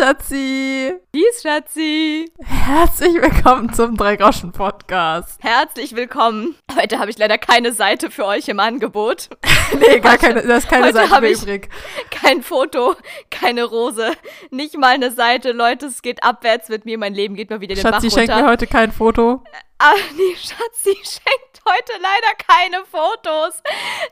Schatzi. Dies, Schatzi. Herzlich willkommen zum Drei-Groschen-Podcast. Herzlich willkommen. Heute habe ich leider keine Seite für euch im Angebot. nee, gar keine, da ist keine Heute Seite mehr übrig. Kein Foto, keine Rose, nicht mal eine Seite. Leute, es geht abwärts mit mir. Mein Leben geht mal wieder den Schatzi Bach schenkt runter. mir heute kein Foto. Ah, nee, Schatzi schenkt heute leider keine Fotos.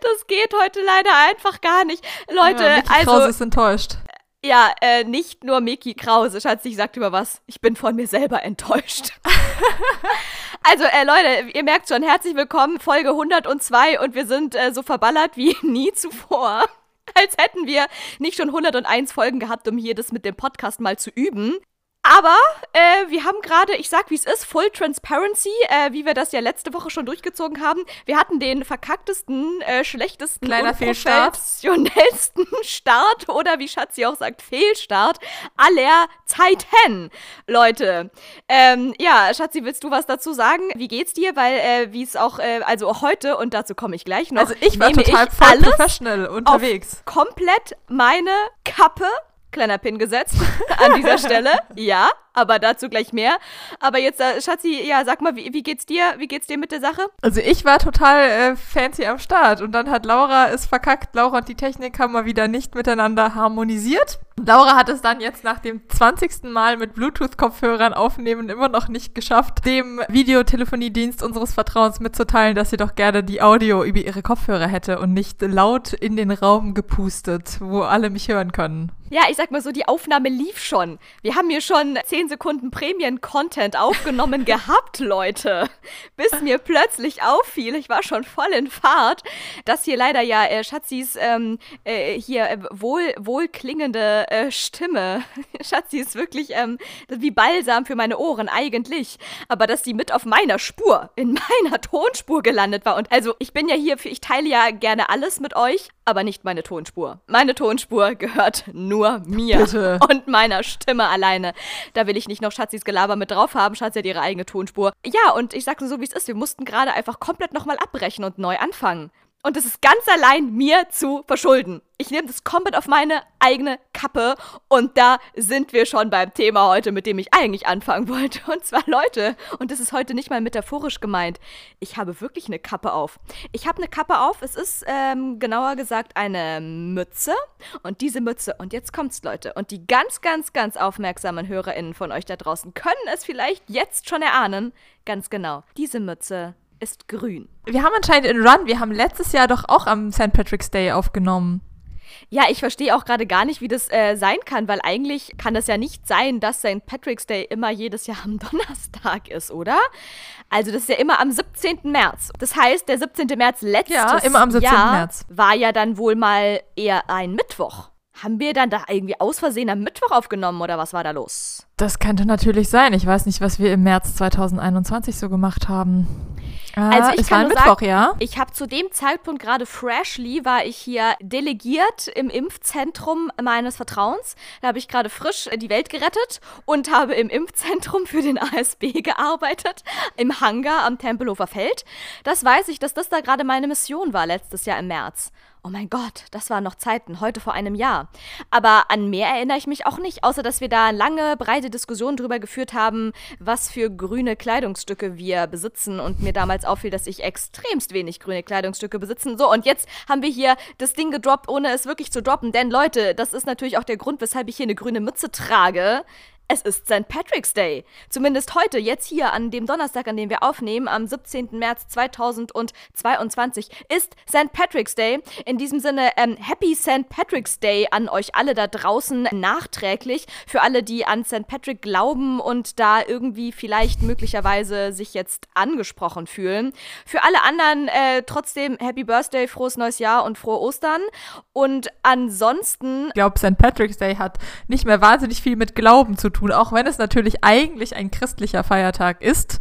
Das geht heute leider einfach gar nicht. Leute, ja, also Krause ist enttäuscht. Ja, äh, nicht nur Miki Krause. Schatz, ich sag dir mal was. Ich bin von mir selber enttäuscht. also, äh, Leute, ihr merkt schon, herzlich willkommen, Folge 102 und wir sind äh, so verballert wie nie zuvor. Als hätten wir nicht schon 101 Folgen gehabt, um hier das mit dem Podcast mal zu üben. Aber äh, wir haben gerade, ich sag wie es ist, Full Transparency, äh, wie wir das ja letzte Woche schon durchgezogen haben. Wir hatten den verkacktesten, äh, schlechtesten, Kleiner Fehlstart. unprofessionellsten Start oder wie Schatzi auch sagt, Fehlstart aller Zeiten. Leute, ähm, ja, Schatzi, willst du was dazu sagen? Wie geht's dir? Weil, äh, wie es auch, äh, also heute, und dazu komme ich gleich noch, Also ich war total ich professional unterwegs. komplett meine Kappe, kleiner Pin gesetzt. An dieser Stelle, ja, aber dazu gleich mehr. Aber jetzt, äh, Schatzi, ja, sag mal, wie, wie geht's dir? Wie geht's dir mit der Sache? Also ich war total äh, fancy am Start und dann hat Laura es verkackt. Laura und die Technik haben mal wieder nicht miteinander harmonisiert. Laura hat es dann jetzt nach dem 20. Mal mit Bluetooth-Kopfhörern aufnehmen immer noch nicht geschafft, dem Videotelefoniedienst unseres Vertrauens mitzuteilen, dass sie doch gerne die Audio über ihre Kopfhörer hätte und nicht laut in den Raum gepustet, wo alle mich hören können. Ja, ich sag mal so, die Aufnahme lief schon. Wir haben hier schon 10 Sekunden Prämien-Content aufgenommen gehabt, Leute. Bis mir plötzlich auffiel, ich war schon voll in Fahrt, dass hier leider ja äh, Schatzis ähm, äh, hier äh, wohl, wohlklingende äh, Stimme, Schatzi ist wirklich ähm, wie Balsam für meine Ohren eigentlich, aber dass die mit auf meiner Spur, in meiner Tonspur gelandet war. Und also ich bin ja hier für, ich teile ja gerne alles mit euch, aber nicht meine Tonspur. Meine Tonspur gehört nur mir Bitte. und meiner Stimme alleine. Da will ich nicht noch Schatzis Gelaber mit drauf haben. Schatzi hat ihre eigene Tonspur. Ja, und ich sag nur so, wie es ist. Wir mussten gerade einfach komplett nochmal abbrechen und neu anfangen. Und das ist ganz allein mir zu verschulden. Ich nehme das komplett auf meine eigene Kappe. Und da sind wir schon beim Thema heute, mit dem ich eigentlich anfangen wollte. Und zwar Leute, und das ist heute nicht mal metaphorisch gemeint, ich habe wirklich eine Kappe auf. Ich habe eine Kappe auf, es ist ähm, genauer gesagt eine Mütze. Und diese Mütze, und jetzt kommt's Leute, und die ganz, ganz, ganz aufmerksamen HörerInnen von euch da draußen können es vielleicht jetzt schon erahnen, ganz genau, diese Mütze ist grün. Wir haben anscheinend in Run, wir haben letztes Jahr doch auch am St. Patrick's Day aufgenommen. Ja, ich verstehe auch gerade gar nicht, wie das äh, sein kann, weil eigentlich kann das ja nicht sein, dass St. Patrick's Day immer jedes Jahr am Donnerstag ist, oder? Also das ist ja immer am 17. März. Das heißt, der 17. März letztes Ja, immer am 17. Jahr März. war ja dann wohl mal eher ein Mittwoch. Haben wir dann da irgendwie aus Versehen am Mittwoch aufgenommen oder was war da los? Das könnte natürlich sein. Ich weiß nicht, was wir im März 2021 so gemacht haben. Ah, Also ich es kann war ein Mittwoch, sagen, ja? Ich habe zu dem Zeitpunkt gerade freshly war ich hier delegiert im Impfzentrum meines Vertrauens. Da habe ich gerade frisch die Welt gerettet und habe im Impfzentrum für den ASB gearbeitet, im Hangar am Tempelhofer Feld. Das weiß ich, dass das da gerade meine Mission war letztes Jahr im März. Oh mein Gott, das waren noch Zeiten, heute vor einem Jahr. Aber an mehr erinnere ich mich auch nicht, außer dass wir da lange, breite Diskussionen drüber geführt haben, was für grüne Kleidungsstücke wir besitzen und mir damals auffiel, dass ich extremst wenig grüne Kleidungsstücke besitzen. So, und jetzt haben wir hier das Ding gedroppt, ohne es wirklich zu droppen. Denn Leute, das ist natürlich auch der Grund, weshalb ich hier eine grüne Mütze trage. Es ist St. Patrick's Day. Zumindest heute, jetzt hier an dem Donnerstag, an dem wir aufnehmen, am 17. März 2022, ist St. Patrick's Day. In diesem Sinne, ähm, Happy St. Patrick's Day an euch alle da draußen nachträglich. Für alle, die an St. Patrick glauben und da irgendwie vielleicht möglicherweise sich jetzt angesprochen fühlen. Für alle anderen äh, trotzdem Happy Birthday, frohes neues Jahr und frohe Ostern. Und ansonsten Ich glaube, St. Patrick's Day hat nicht mehr wahnsinnig viel mit Glauben zu tun, auch wenn es natürlich eigentlich ein christlicher Feiertag ist.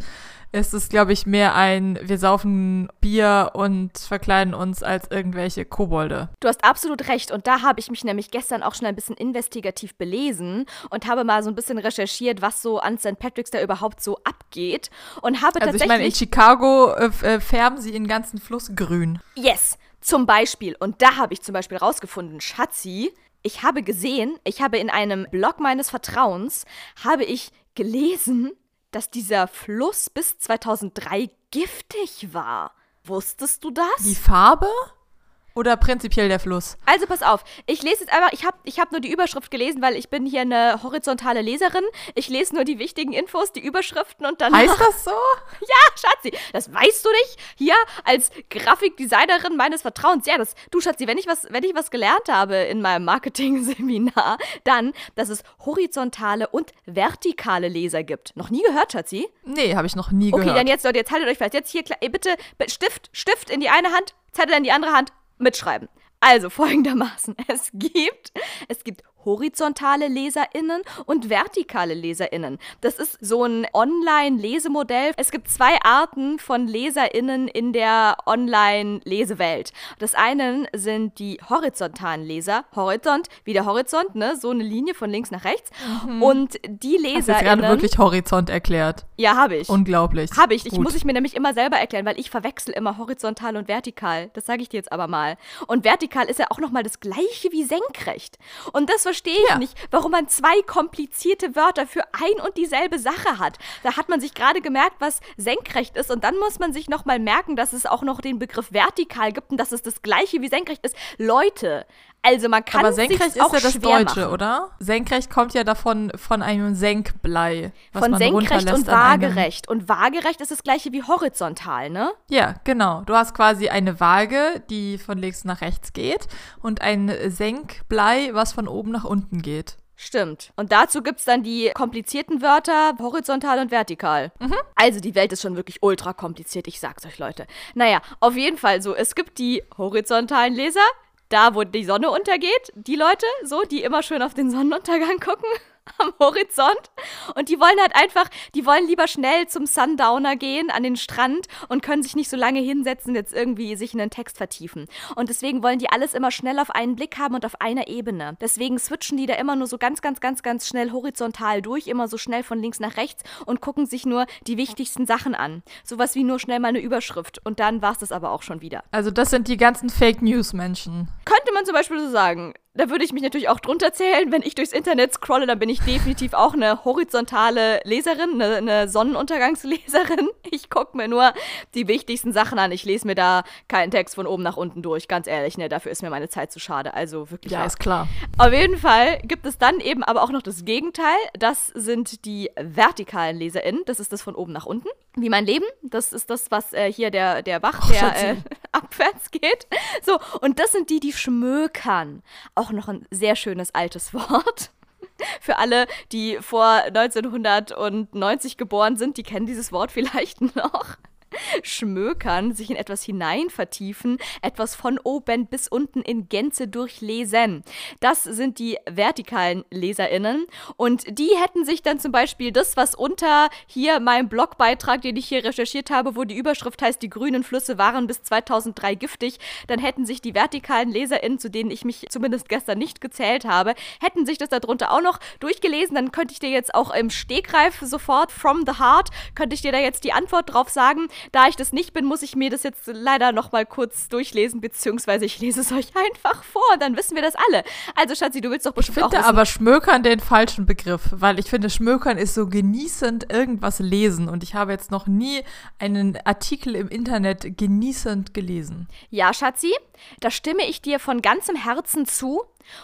ist es, glaube ich, mehr ein, wir saufen Bier und verkleiden uns als irgendwelche Kobolde. Du hast absolut recht. Und da habe ich mich nämlich gestern auch schon ein bisschen investigativ belesen und habe mal so ein bisschen recherchiert, was so an St. Patrick's da überhaupt so abgeht. Und habe Also ich tatsächlich. meine, in Chicago äh, äh, färben sie den ganzen Fluss grün. Yes, zum Beispiel. Und da habe ich zum Beispiel rausgefunden, Schatzi, ich habe gesehen, ich habe in einem Blog meines Vertrauens, habe ich gelesen, dass dieser Fluss bis 2003 giftig war. Wusstest du das? Die Farbe? Oder prinzipiell der Fluss? Also pass auf, ich lese jetzt einfach, ich habe ich hab nur die Überschrift gelesen, weil ich bin hier eine horizontale Leserin. Ich lese nur die wichtigen Infos, die Überschriften und dann. Heißt das so? Ja, Schatzi, das weißt du nicht. Hier als Grafikdesignerin meines Vertrauens. Ja, das, du Schatzi, wenn ich was, wenn ich was gelernt habe in meinem Marketing-Seminar, dann, dass es horizontale und vertikale Leser gibt. Noch nie gehört, Schatzi? Nee, habe ich noch nie Okay, gehört. dann jetzt, Leute, jetzt haltet euch fest. Jetzt hier, eh, bitte Stift, Stift in die eine Hand, Zettel in die andere Hand, mitschreiben. Also folgendermaßen, es gibt, es gibt horizontale LeserInnen und vertikale LeserInnen. Das ist so ein Online-Lesemodell. Es gibt zwei Arten von LeserInnen in der Online-Lesewelt. Das eine sind die horizontalen Leser, Horizont, wie der Horizont, ne, so eine Linie von links nach rechts. Und die Hast du jetzt gerade LeserInnen, wirklich Horizont erklärt. ja, habe ich. Unglaublich. Habe ich. Ich Gut. muss ich mir nämlich immer selber erklären, weil ich verwechsel immer horizontal und vertikal. Das sage ich dir jetzt aber mal. Und vertikal ist ja auch nochmal das gleiche wie senkrecht. Und das verstehe ich Ja. nicht, warum man zwei komplizierte Wörter für ein und dieselbe Sache hat. Da hat man sich gerade gemerkt, was senkrecht ist. Und dann muss man sich nochmal merken, dass es auch noch den Begriff vertikal gibt und dass es das gleiche wie senkrecht ist. Leute, also man kann Aber es senkrecht sich auch ist ja das Deutsche, machen. oder? Senkrecht kommt ja davon von einem Senkblei. Was Von man senkrecht und waagerecht. Und waagerecht ist das gleiche wie horizontal, ne? Ja, genau. Du hast quasi eine Waage, die von links nach rechts geht und ein Senkblei, was von oben nach unten geht. Stimmt. Und dazu gibt's dann die komplizierten Wörter horizontal und vertikal. Also die Welt ist schon wirklich ultra kompliziert, ich sag's euch, Leute. Naja, auf jeden Fall so. Es gibt die horizontalen Leser, da wo die Sonne untergeht. Die Leute, so, die immer schön auf den Sonnenuntergang gucken. Am Horizont. Und die wollen halt einfach, die wollen lieber schnell zum Sundowner gehen, an den Strand und können sich nicht so lange hinsetzen, jetzt irgendwie sich in den Text vertiefen. Und deswegen wollen die alles immer schnell auf einen Blick haben und auf einer Ebene. Deswegen switchen die da immer nur so ganz, ganz, ganz, ganz schnell horizontal durch, immer so schnell von links nach rechts und gucken sich nur die wichtigsten Sachen an. Sowas wie nur schnell mal eine Überschrift. Und dann war's das aber auch schon wieder. Also das sind die ganzen Fake News Menschen. Könnte man zum Beispiel so sagen. Da würde ich mich natürlich auch drunter zählen. Wenn ich durchs Internet scrolle, dann bin ich definitiv auch eine horizontale Leserin, eine, eine Sonnenuntergangsleserin. Ich gucke mir nur die wichtigsten Sachen an. Ich lese mir da keinen Text von oben nach unten durch. Ganz ehrlich, ne, dafür ist mir meine Zeit zu schade. Also wirklich. Ja, wahr. ist klar. Auf jeden Fall gibt es dann eben aber auch noch das Gegenteil. Das sind die vertikalen LeserInnen. Das ist das von oben nach unten. Wie mein Leben. Das ist das, was äh, hier der, der Bach, Oh, der äh, abwärts geht. So, und das sind die, die schmökern. Auch noch ein sehr schönes altes Wort. Für alle, die vor 1990 geboren sind, die kennen dieses Wort vielleicht noch. Schmökern, sich in etwas hinein vertiefen, etwas von oben bis unten in Gänze durchlesen. Das sind die vertikalen LeserInnen. Und die hätten sich dann zum Beispiel das, was unter hier meinem Blogbeitrag, den ich hier recherchiert habe, wo die Überschrift heißt, die grünen Flüsse waren bis 2003 giftig, dann hätten sich die vertikalen LeserInnen, zu denen ich mich zumindest gestern nicht gezählt habe, hätten sich das darunter auch noch durchgelesen. Dann könnte ich dir jetzt auch im Stegreif sofort, from the heart, könnte ich dir da jetzt die Antwort drauf sagen. Da ich das nicht bin, muss ich mir das jetzt leider noch mal kurz durchlesen, beziehungsweise ich lese es euch einfach vor, dann wissen wir das alle. Also Schatzi, du willst doch Ich bestimmt auch finde aber Schmökern den falschen Begriff, weil ich finde, Schmökern ist so genießend irgendwas lesen und ich habe jetzt noch nie einen Artikel im Internet genießend gelesen. Ja, Schatzi, da stimme ich dir von ganzem Herzen zu.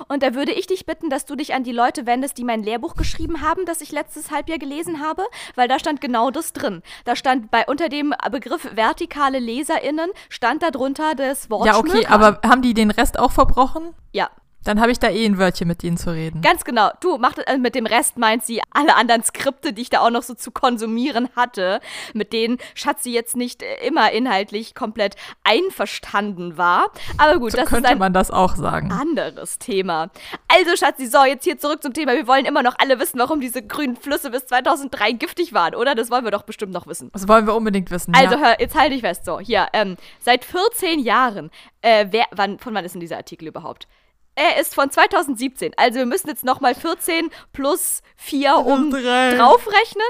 Und da würde ich dich bitten, dass du dich an die Leute wendest, die mein Lehrbuch geschrieben haben, das ich letztes Halbjahr gelesen habe, weil da stand genau das drin. Da stand bei unter dem Begriff vertikale LeserInnen stand da drunter das Wort Ja, okay, Schmökern. aber haben die den Rest auch verbrochen? Ja, Dann habe ich da eh ein Wörtchen mit denen zu reden. Ganz genau. Du, mach, äh, mit dem Rest meint sie alle anderen Skripte, die ich da auch noch so zu konsumieren hatte, mit denen Schatzi jetzt nicht äh, immer inhaltlich komplett einverstanden war. Aber gut, so das ist könnte ein man das auch sagen. anderes Thema. Also, Schatzi, so, jetzt hier zurück zum Thema. Wir wollen immer noch alle wissen, warum diese grünen Flüsse bis 2003 giftig waren, oder? Das wollen wir doch bestimmt noch wissen. Das wollen wir unbedingt wissen. Also, ja. hör, jetzt halte ich fest. So, hier, ähm, seit 14 Jahren, äh, wer, wann, von wann ist denn dieser Artikel überhaupt? Er ist von 2017. Also, wir müssen jetzt nochmal 14 plus 4 um Drei. draufrechnen.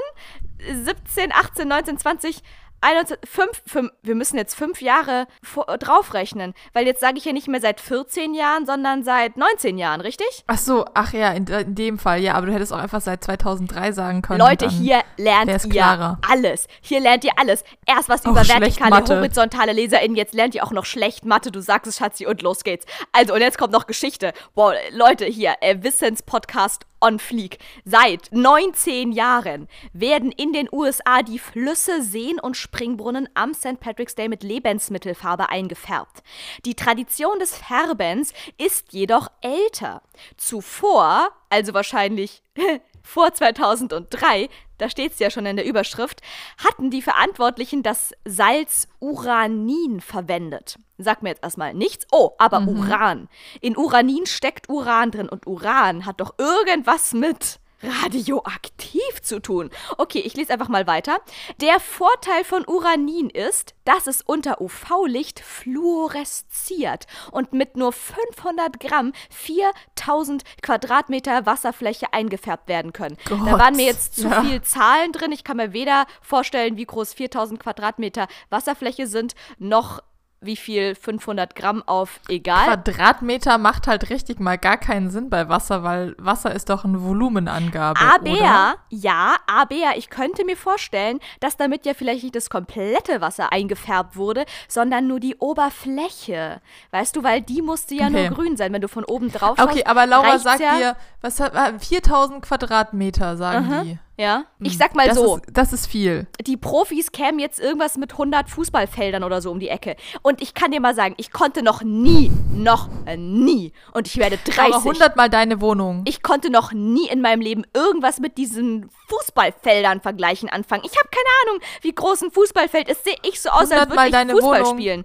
17, 18, 19, 20, 21, fünf, fünf, wir müssen jetzt fünf Jahre vor, draufrechnen, weil jetzt sage ich ja nicht mehr seit 14 Jahren, sondern seit 19 Jahren, richtig? Ach so, ach ja, in, in dem Fall, ja, aber du hättest auch einfach seit 2003 sagen können. Leute, hier lernt ihr alles. Hier lernt ihr alles. Erst was Auch über schlecht vertikale, horizontale LeserInnen, jetzt lernt ihr auch noch schlecht Mathe. Du sagst es, Schatzi, und los geht's. Also, und jetzt kommt noch Geschichte. Wow, Leute, hier, äh, Wissenspodcast on Fleek. Seit 19 Jahren werden in den USA die Flüsse, Seen und Springbrunnen am St. Patrick's Day mit Lebensmittelfarbe eingefärbt. Die Tradition des Färbens ist jedoch älter. Zuvor, also wahrscheinlich vor 2003, da steht es ja schon in der Überschrift, hatten die Verantwortlichen das Salz Uranin verwendet. Sagt mir jetzt erstmal nichts. Oh, aber Uran. In Uranin steckt Uran drin und Uran hat doch irgendwas mit radioaktiv zu tun. Okay, ich lese einfach mal weiter. Der Vorteil von Uranin ist, dass es unter UV-Licht fluoresziert und mit nur 500 Gramm 4000 Quadratmeter Wasserfläche eingefärbt werden können. Da Gott, waren mir jetzt zu ja. viel Zahlen drin. Ich kann mir weder vorstellen, wie groß 4000 Quadratmeter Wasserfläche sind, noch wie viel 500 Gramm auf egal. Quadratmeter macht halt richtig mal gar keinen Sinn bei Wasser, weil Wasser ist doch eine Volumenangabe. Aber, oder? ja, aber ich könnte mir vorstellen, dass damit ja vielleicht nicht das komplette Wasser eingefärbt wurde, sondern nur die Oberfläche. Weißt du, weil die musste ja Okay. nur grün sein, wenn du von oben drauf schaust. Okay, aber Laura sagt ja, dir, was hat, äh, 4000 Quadratmeter, sagen die. Ja, ich sag mal das so, Ist, das ist viel. die Profis kämen jetzt irgendwas mit 100 Fußballfeldern oder so um die Ecke. Und ich kann dir mal sagen, ich konnte noch nie, noch nie, und ich werde 30. Aber 100 mal deine Wohnung. Ich konnte noch nie in meinem Leben irgendwas mit diesen Fußballfeldern vergleichen anfangen. Ich habe keine Ahnung, wie groß ein Fußballfeld ist. Sehe ich so aus, als 100 würde ich deine Fußball Wohnung. spielen.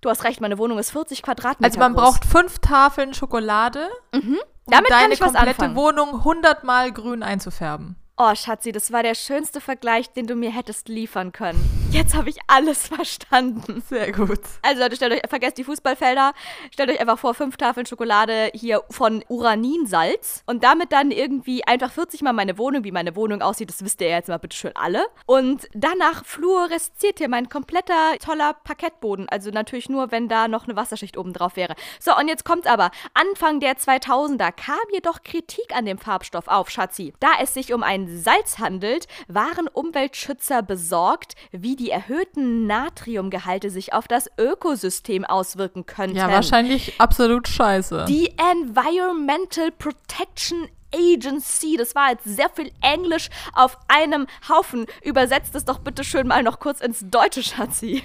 Du hast recht, meine Wohnung ist 40 Quadratmeter also man groß. braucht fünf Tafeln Schokolade, um Damit kann deine ich was komplette. Wohnung 100 mal grün einzufärben. Oh, Schatzi, das war der schönste Vergleich, den du mir hättest liefern können. Jetzt habe ich alles verstanden. Sehr gut. Also Leute, stellt euch, vergesst die Fußballfelder, stellt euch einfach vor, fünf Tafeln Schokolade hier von Uraninsalz und damit dann irgendwie einfach 40 mal meine Wohnung, wie meine Wohnung aussieht, das wisst ihr ja jetzt mal bitte schön alle. Und danach fluoresziert hier mein kompletter toller Parkettboden, also natürlich nur, wenn da noch eine Wasserschicht oben drauf wäre. So, und jetzt kommt aber, Anfang der 2000er kam jedoch Kritik an dem Farbstoff auf, Schatzi. Da es sich um Salz handelt, waren Umweltschützer besorgt, wie die erhöhten Natriumgehalte sich auf das Ökosystem auswirken könnten. Ja, wahrscheinlich absolut scheiße. Die Environmental Protection Agency, das war jetzt sehr viel Englisch auf einem Haufen. Übersetzt es doch bitte schön mal noch kurz ins Deutsche, Schatzi.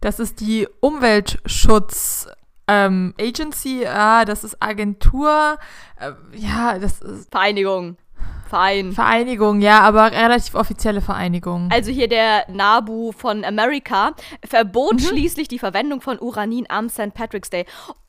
Das ist die Umweltschutz ähm, Agency, ah, das ist Agentur, äh, ja, das ist Vereinigung. Verein. Vereinigung, ja, aber relativ offizielle Vereinigung. Also hier der NABU von Amerika verbot schließlich die Verwendung von Uranin am St. Patrick's Day.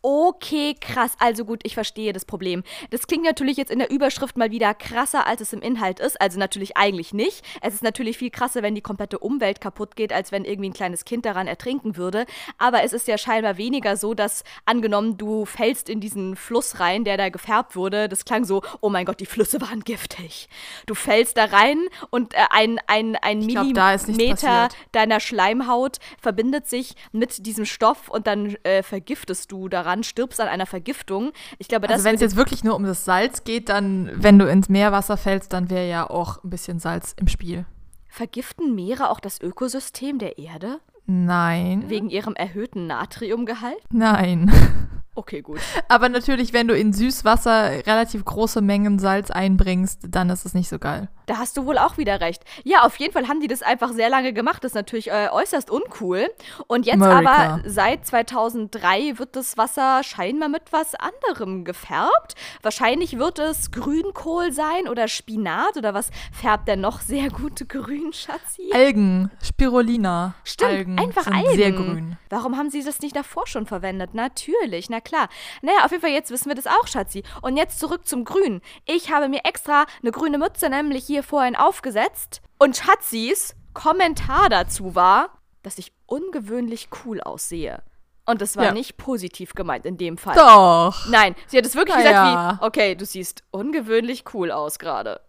Okay, krass. Also gut, ich verstehe das Problem. Das klingt natürlich jetzt in der Überschrift mal wieder krasser, als es im Inhalt ist. Also natürlich eigentlich nicht. Es ist natürlich viel krasser, wenn die komplette Umwelt kaputt geht, als wenn irgendwie ein kleines Kind daran ertrinken würde. Aber es ist ja scheinbar weniger so, dass angenommen, du fällst in diesen Fluss rein, der da gefärbt wurde. Das klang so, oh mein Gott, die Flüsse waren giftig. Du fällst da rein und äh, ein, ein, ein Ich glaub, Millimeter passiert. deiner Schleimhaut verbindet sich mit diesem Stoff und dann äh, vergiftest du daran, stirbst an einer Vergiftung. Ich glaube, das also wenn es jetzt wirklich nur um das Salz geht, dann, wenn du ins Meerwasser fällst, dann wäre ja auch ein bisschen Salz im Spiel. vergiften Meere auch das Ökosystem der Erde Nein. wegen ihrem erhöhten Natriumgehalt? Nein. Okay, gut. Aber natürlich, wenn du in Süßwasser relativ große Mengen Salz einbringst, dann ist es nicht so geil. Da hast du wohl auch wieder recht. Ja, auf jeden Fall haben die das einfach sehr lange gemacht. Das ist natürlich äh, äußerst uncool. Und jetzt America. aber seit 2003 wird das Wasser scheinbar mit was anderem gefärbt. Wahrscheinlich wird es Grünkohl sein oder Spinat oder was färbt denn noch sehr gut grün, Schatzi? Algen, Spirulina. Stimmt, Algen einfach sind Algen. sehr grün. Warum haben sie das nicht davor schon verwendet? Natürlich, na klar. Naja, auf jeden Fall, jetzt wissen wir das auch, Schatzi. Und jetzt zurück zum Grün. Ich habe mir extra eine grüne Mütze nämlich hier vorhin aufgesetzt. Und Schatzis Kommentar dazu war, dass ich ungewöhnlich cool aussehe. Und das war Ja. nicht positiv gemeint in dem Fall. Doch. Nein, sie hat es wirklich Na gesagt ja. wie, okay, du siehst ungewöhnlich cool aus gerade.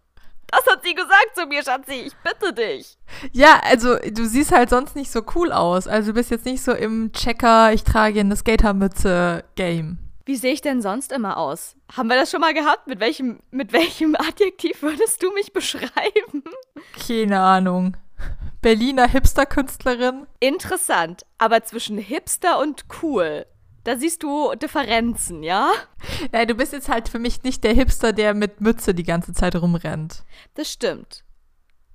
Das hat sie gesagt zu mir, Schatzi. Ich bitte dich. Ja, also du siehst halt sonst nicht so cool aus. Also du bist jetzt nicht so im Checker, ich trage eine Skatermütze Game. Wie sehe ich denn sonst immer aus? Haben wir das schon mal gehabt? Mit welchem, mit welchem Adjektiv würdest du mich beschreiben? Keine Ahnung. Berliner Hipster-Künstlerin. Interessant, aber zwischen Hipster und cool, da siehst du Differenzen, ja? Nein, du bist jetzt halt für mich nicht der Hipster, der mit Mütze die ganze Zeit rumrennt. Das stimmt.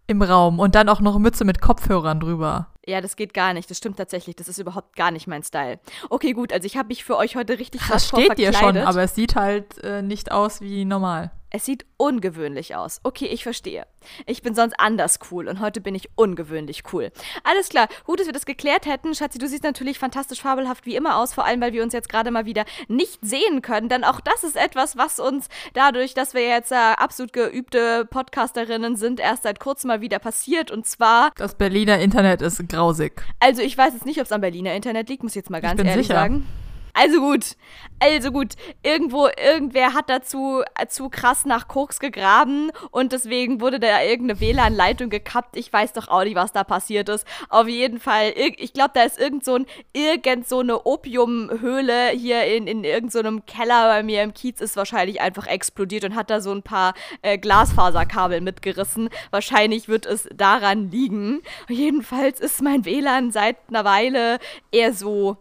Im Raum und dann auch noch Mütze mit Kopfhörern drüber. Ja, das geht gar nicht. Das stimmt tatsächlich. Das ist überhaupt gar nicht mein Style. Okay, gut. Also ich habe mich für euch heute richtig Das hardcore steht dir schon, aber es sieht halt äh, nicht aus wie normal. Es sieht ungewöhnlich aus. Okay, ich verstehe. Ich bin sonst anders cool und heute bin ich ungewöhnlich cool. Alles klar, gut, dass wir das geklärt hätten. Schatzi, du siehst natürlich fantastisch fabelhaft wie immer aus, vor allem weil wir uns jetzt gerade mal wieder nicht sehen können. Denn auch das ist etwas, was uns dadurch, dass wir jetzt äh, absolut geübte Podcasterinnen sind, erst seit kurzem mal wieder passiert. Und zwar, Das Berliner Internet ist grausig. also ich weiß jetzt nicht, ob es am Berliner Internet liegt, muss ich jetzt mal ganz ehrlich sicher. sagen. Also gut, also gut. Irgendwo, irgendwer hat dazu äh, zu krass nach Koks gegraben und deswegen wurde da irgendeine WLAN-Leitung gekappt. Ich weiß doch auch nicht, was da passiert ist. Auf jeden Fall, ich glaube, da ist irgend so, ein, irgend so eine Opiumhöhle hier in, in irgendeinem so Keller bei mir im Kiez ist wahrscheinlich einfach explodiert und hat da so ein paar äh, Glasfaserkabel mitgerissen. Wahrscheinlich wird es daran liegen. Jedenfalls ist mein WLAN seit einer Weile eher so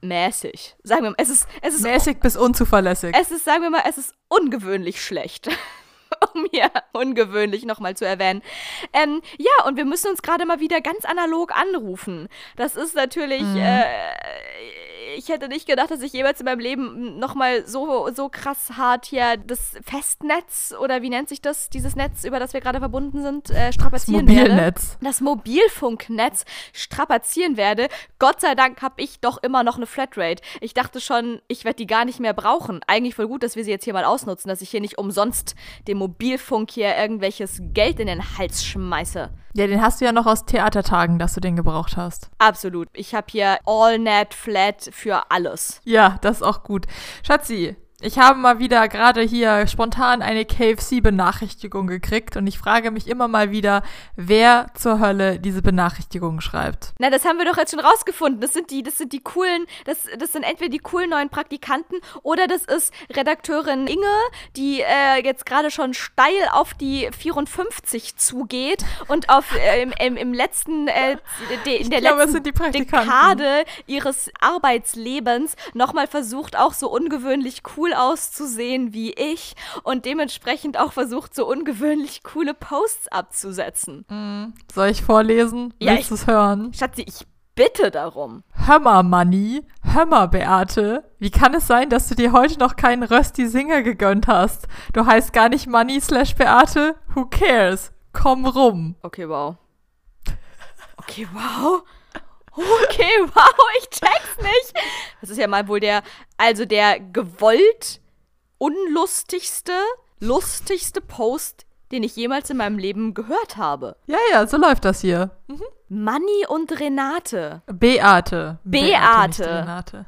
mäßig. Sagen wir mal, es ist, es ist, Mäßig bis unzuverlässig. es ist, sagen wir mal, es ist ungewöhnlich schlecht. um hier ungewöhnlich nochmal zu erwähnen. Ähm, ja, und wir müssen uns gerade mal wieder ganz analog anrufen. Das ist natürlich, äh, ich hätte nicht gedacht, dass ich jemals in meinem Leben nochmal so, so krass hart hier das Festnetz oder wie nennt sich das, dieses Netz, über das wir gerade verbunden sind, äh, das strapazieren werde Mobilnetz. das Mobilfunknetz strapazieren werde. Gott sei Dank habe ich doch immer noch eine Flatrate. Ich dachte schon, ich werde die gar nicht mehr brauchen. Eigentlich voll gut, dass wir sie jetzt hier mal ausnutzen, dass ich hier nicht umsonst dem Mobilfunk hier irgendwelches Geld in den Hals schmeiße. Ja, den hast du ja noch aus Theatertagen, dass du den gebraucht hast. Absolut. Ich habe hier AllNet Flat für alles. Ja, das ist auch gut. Schatzi, ich habe mal wieder gerade hier spontan eine KFC-Benachrichtigung gekriegt und ich frage mich immer mal wieder, wer zur Hölle diese Benachrichtigung schreibt. Na, das haben wir doch jetzt schon rausgefunden. Das sind die, das sind die coolen, das, das sind entweder die coolen neuen Praktikanten oder das ist Redakteurin Inge, die äh, jetzt gerade schon steil auf die 54 zugeht und auf äh, im, im, im letzten, äh, de, in der glaube, es letzten. Dekade ihres Arbeitslebens nochmal versucht, auch so ungewöhnlich cool auszusehen wie ich und dementsprechend auch versucht, so ungewöhnlich coole Posts abzusetzen. Soll ich vorlesen? Ja, Willst du es hören? Schatzi, ich bitte darum. Hör mal, Manni. Hör mal, Beate. Wie kann es sein, dass du dir heute noch keinen Rösti Singer gegönnt hast? Du heißt gar nicht Manni slash Beate? Who cares? Komm rum. Okay, wow. Okay, wow. Okay, wow, ich check's nicht. Das ist ja mal wohl der, also der gewollt unlustigste, lustigste Post, den ich jemals in meinem Leben gehört habe. Ja, ja, so läuft das hier. Manni und Renate. Beate. Beate. nicht Renate.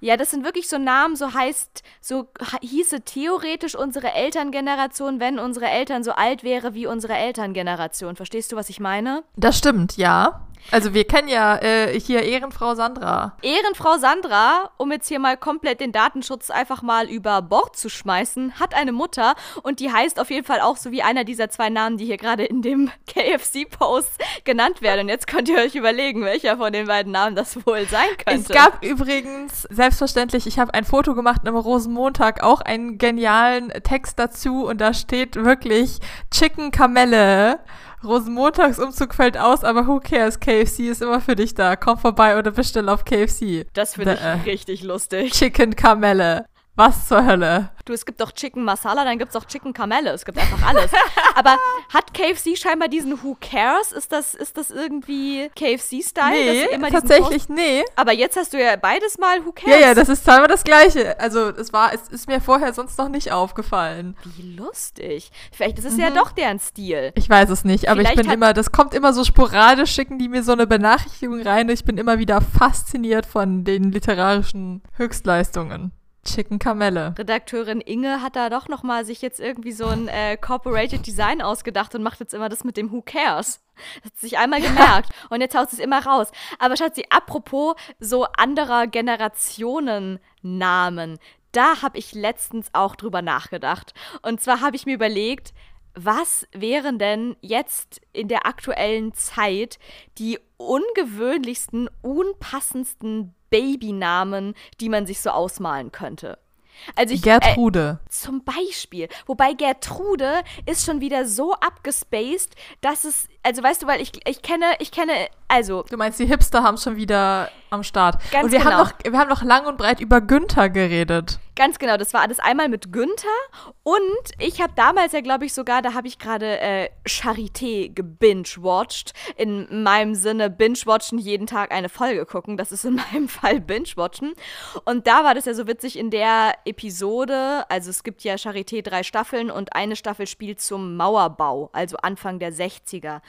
Ja, das sind wirklich so Namen, so heißt, so hieße theoretisch unsere Elterngeneration, wenn unsere Eltern so alt wäre wie unsere Elterngeneration. Verstehst du, was ich meine? Das stimmt, ja. Also wir kennen ja äh, hier Ehrenfrau Sandra. Ehrenfrau Sandra, um jetzt hier mal komplett den Datenschutz einfach mal über Bord zu schmeißen, hat eine Mutter und die heißt auf jeden Fall auch so wie einer dieser zwei Namen, die hier gerade in dem KFC-Post genannt werden. Und jetzt könnt ihr euch überlegen, welcher von den beiden Namen das wohl sein könnte. Es gab übrigens, selbstverständlich, ich habe ein Foto gemacht am Rosenmontag, auch einen genialen Text dazu und da steht wirklich Chicken Kamelle. Rosenmontagsumzug fällt aus, aber who cares? KFC ist immer für dich da. Komm vorbei oder bestell auf KFC. das finde ich Bäh. richtig lustig. Chicken Kamelle. Was zur Hölle? Du, es gibt doch Chicken Masala, dann gibt es auch Chicken Kamelle. Es gibt einfach alles. Aber hat KFC scheinbar diesen Who Cares? Ist das, ist das irgendwie KFC-Style? Nee, tatsächlich nee. Aber jetzt hast du ja beides mal Who Ja, Cares. ja, das ist zweimal das Gleiche. Also es war, es ist mir vorher sonst noch nicht aufgefallen. Wie lustig. Vielleicht ist es ja doch deren Stil. Ich weiß es nicht, aber ich Vielleicht bin hat- immer, das kommt immer so sporadisch, schicken die mir so eine Benachrichtigung rein ich bin immer wieder fasziniert von den literarischen Höchstleistungen. Chicken Kamelle. Redakteurin Inge hat da doch noch mal sich jetzt irgendwie so ein äh, Corporated Design ausgedacht und macht jetzt immer das mit dem Who Cares. Das hat sich einmal gemerkt und jetzt haut sie es immer raus. Aber schaut sie, apropos so anderer Generationen Namen, da habe ich letztens auch drüber nachgedacht. Und zwar habe ich mir überlegt, was wären denn jetzt in der aktuellen Zeit die ungewöhnlichsten, unpassendsten Babynamen, die man sich so ausmalen könnte? Also ich, Gertrude. Äh, zum Beispiel. Wobei Gertrude ist schon wieder so abgespaced, dass es, also weißt du, weil ich, ich kenne, ich kenne, also. Du meinst, die Hipster haben schon wieder am Start. Ganz und wir genau. haben noch, wir haben noch lang und breit über Günther geredet. Ganz genau, das war alles einmal mit Günther und ich habe damals ja, glaube ich, sogar, da habe ich gerade äh, Charité gebinge-watched. In meinem Sinne binge-watchen, jeden Tag eine Folge gucken. Das ist in meinem Fall binge-watchen. Und da war das ja so witzig in der Episode, also es gibt ja Charité drei Staffeln und eine Staffel spielt zum Mauerbau, also Anfang der 60er.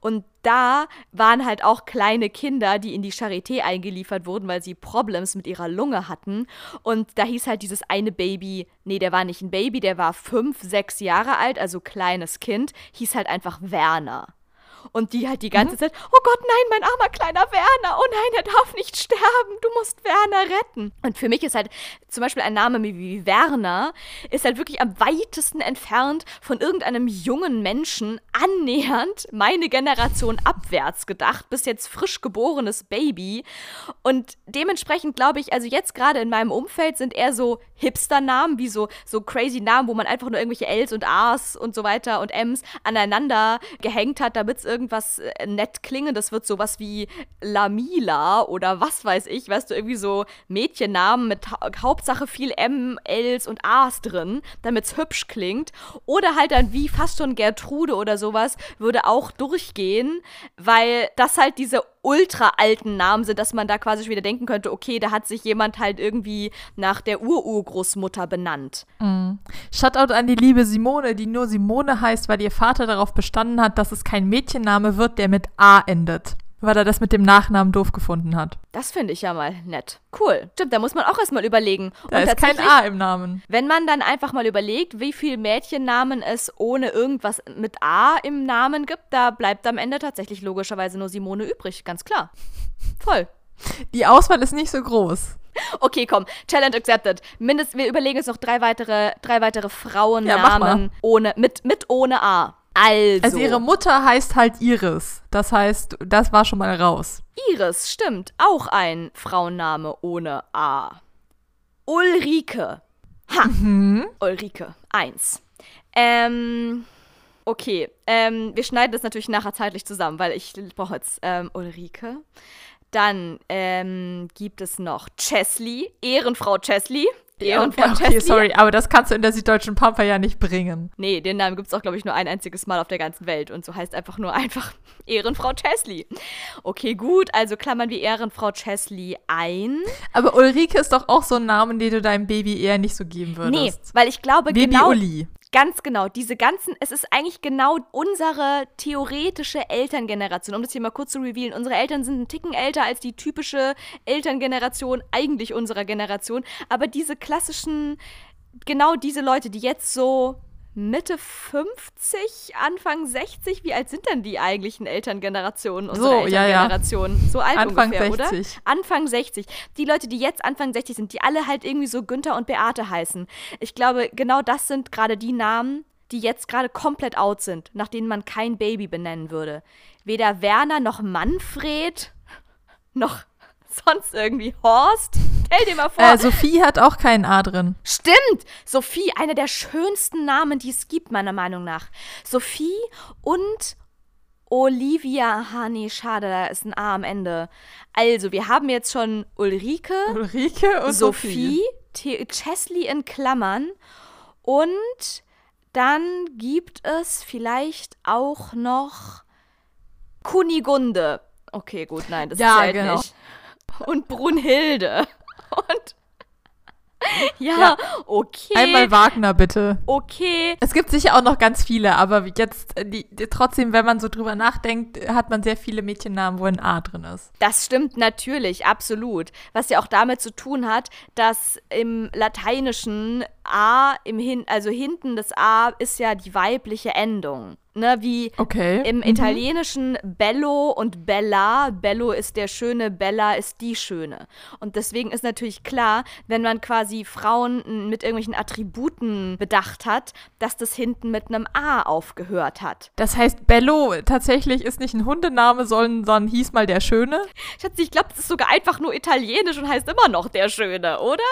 Und da waren halt auch kleine Kinder, die in die Charité eingeliefert wurden, weil sie Problems mit ihrer Lunge hatten. Und da hieß halt dieses eine Baby, nee, der war nicht ein Baby, der war fünf, sechs Jahre alt, also kleines Kind, hieß halt einfach Werner. Und die halt die ganze mhm. Zeit, oh Gott, nein, mein armer kleiner Werner, oh nein, er darf nicht sterben, du musst Werner retten. Und für mich ist halt zum Beispiel ein Name wie Werner, ist halt wirklich am weitesten entfernt von irgendeinem jungen Menschen, annähernd meine Generation abwärts gedacht, bis jetzt frisch geborenes Baby. Und dementsprechend glaube ich, also jetzt gerade in meinem Umfeld sind eher so Hipster-Namen, wie so, so crazy Namen, wo man einfach nur irgendwelche Ls und As und so weiter und Ms aneinander gehängt hat, damit es irgendwas äh, nett klingendes wird, sowas wie Lamila oder was weiß ich, weißt du, irgendwie so Mädchennamen mit ha Hauptsache viel M, Ls und As drin, damit es hübsch klingt. Oder halt dann wie fast schon Gertrude oder sowas, würde auch durchgehen, weil das halt diese ultra alten Namen sind, dass man da quasi schon wieder denken könnte, okay, da hat sich jemand halt irgendwie nach der Ururgroßmutter benannt. Mhm. Shoutout an die liebe Simone, die nur Simone heißt, weil ihr Vater darauf bestanden hat, dass es kein Mädchenname wird, der mit A endet weil er das mit dem Nachnamen doof gefunden hat. Das finde ich ja mal nett. Cool. Stimmt, da muss man auch erstmal überlegen. Da Und ist kein A im Namen. Wenn man dann einfach mal überlegt, wie viele Mädchennamen es ohne irgendwas mit A im Namen gibt, da bleibt am Ende tatsächlich logischerweise nur Simone übrig. Ganz klar. Voll. Die Auswahl ist nicht so groß. Okay, komm, Challenge accepted. Mindest, wir überlegen uns noch drei weitere, drei weitere Frauennamen ja, ohne, mit, mit ohne A. Also. Also ihre Mutter heißt halt Iris. Das heißt, das war schon mal raus. Iris, stimmt. Auch ein Frauenname ohne A. Ulrike. Ha. Mhm. Ulrike. Eins. Ähm. Okay. Ähm, wir schneiden das natürlich nachher zeitlich zusammen, weil ich brauche jetzt ähm, Ulrike. Dann ähm, gibt es noch Chesley, Ehrenfrau Chesley. Ehrenfrau ja, okay, sorry, aber das kannst du in der süddeutschen Pampa ja nicht bringen. Nee, den Namen gibt es auch, glaube ich, nur ein einziges Mal auf der ganzen Welt und so heißt einfach nur einfach Ehrenfrau Chesley. Okay, gut, also klammern wir Ehrenfrau Chesley ein. Aber Ulrike ist doch auch so ein Name, den du deinem Baby eher nicht so geben würdest. Nee, weil ich glaube, Baby genau, Uli. Ganz genau, diese ganzen, es ist eigentlich genau unsere theoretische Elterngeneration. Um das hier mal kurz zu revealen, unsere Eltern sind einen Ticken älter als die typische Elterngeneration eigentlich unserer Generation. Aber diese klassischen, genau diese Leute, die jetzt so Mitte 50, Anfang 60. Wie alt sind denn die eigentlichen Elterngenerationen unserer so, Elterngeneration? Ja, ja. So alt Anfang ungefähr, 60. oder? Anfang 60. Die Leute, die jetzt Anfang 60 sind, die alle halt irgendwie so Günther und Beate heißen. Ich glaube, genau das sind gerade die Namen, die jetzt gerade komplett out sind, nach denen man kein Baby benennen würde. Weder Werner noch Manfred noch sonst irgendwie Horst. Stell dir mal vor. Äh, Sophie hat auch keinen A drin. Stimmt! Sophie, einer der schönsten Namen, die es gibt, meiner Meinung nach. Sophie und Olivia. Nee, schade, da ist ein A am Ende. Also, wir haben jetzt schon Ulrike, Ulrike und Sophie, Sophie. Chesley in Klammern und dann gibt es vielleicht auch noch Kunigunde. Okay, gut, nein, das ja, zählt genau. nicht. Und Brunhilde. Und Ja, Ja. okay. Einmal Wagner, bitte. okay. Es gibt sicher auch noch ganz viele, aber jetzt, äh, die, die, trotzdem, wenn man so drüber nachdenkt, hat man sehr viele Mädchennamen, wo ein A drin ist. Das stimmt natürlich, absolut. Was ja auch damit zu tun hat, dass im Lateinischen A, im Hin also hinten des A ist ja die weibliche Endung. Ne, wie Okay. im Italienischen Bello und Bella. Bello ist der Schöne, Bella ist die Schöne. Und deswegen ist natürlich klar, wenn man quasi Frauen mit irgendwelchen Attributen bedacht hat, dass das hinten mit einem A aufgehört hat. Das heißt, Bello tatsächlich ist nicht ein Hundename, sondern hieß mal der Schöne. Schatz, ich glaube, das ist sogar einfach nur italienisch und heißt immer noch der Schöne, oder?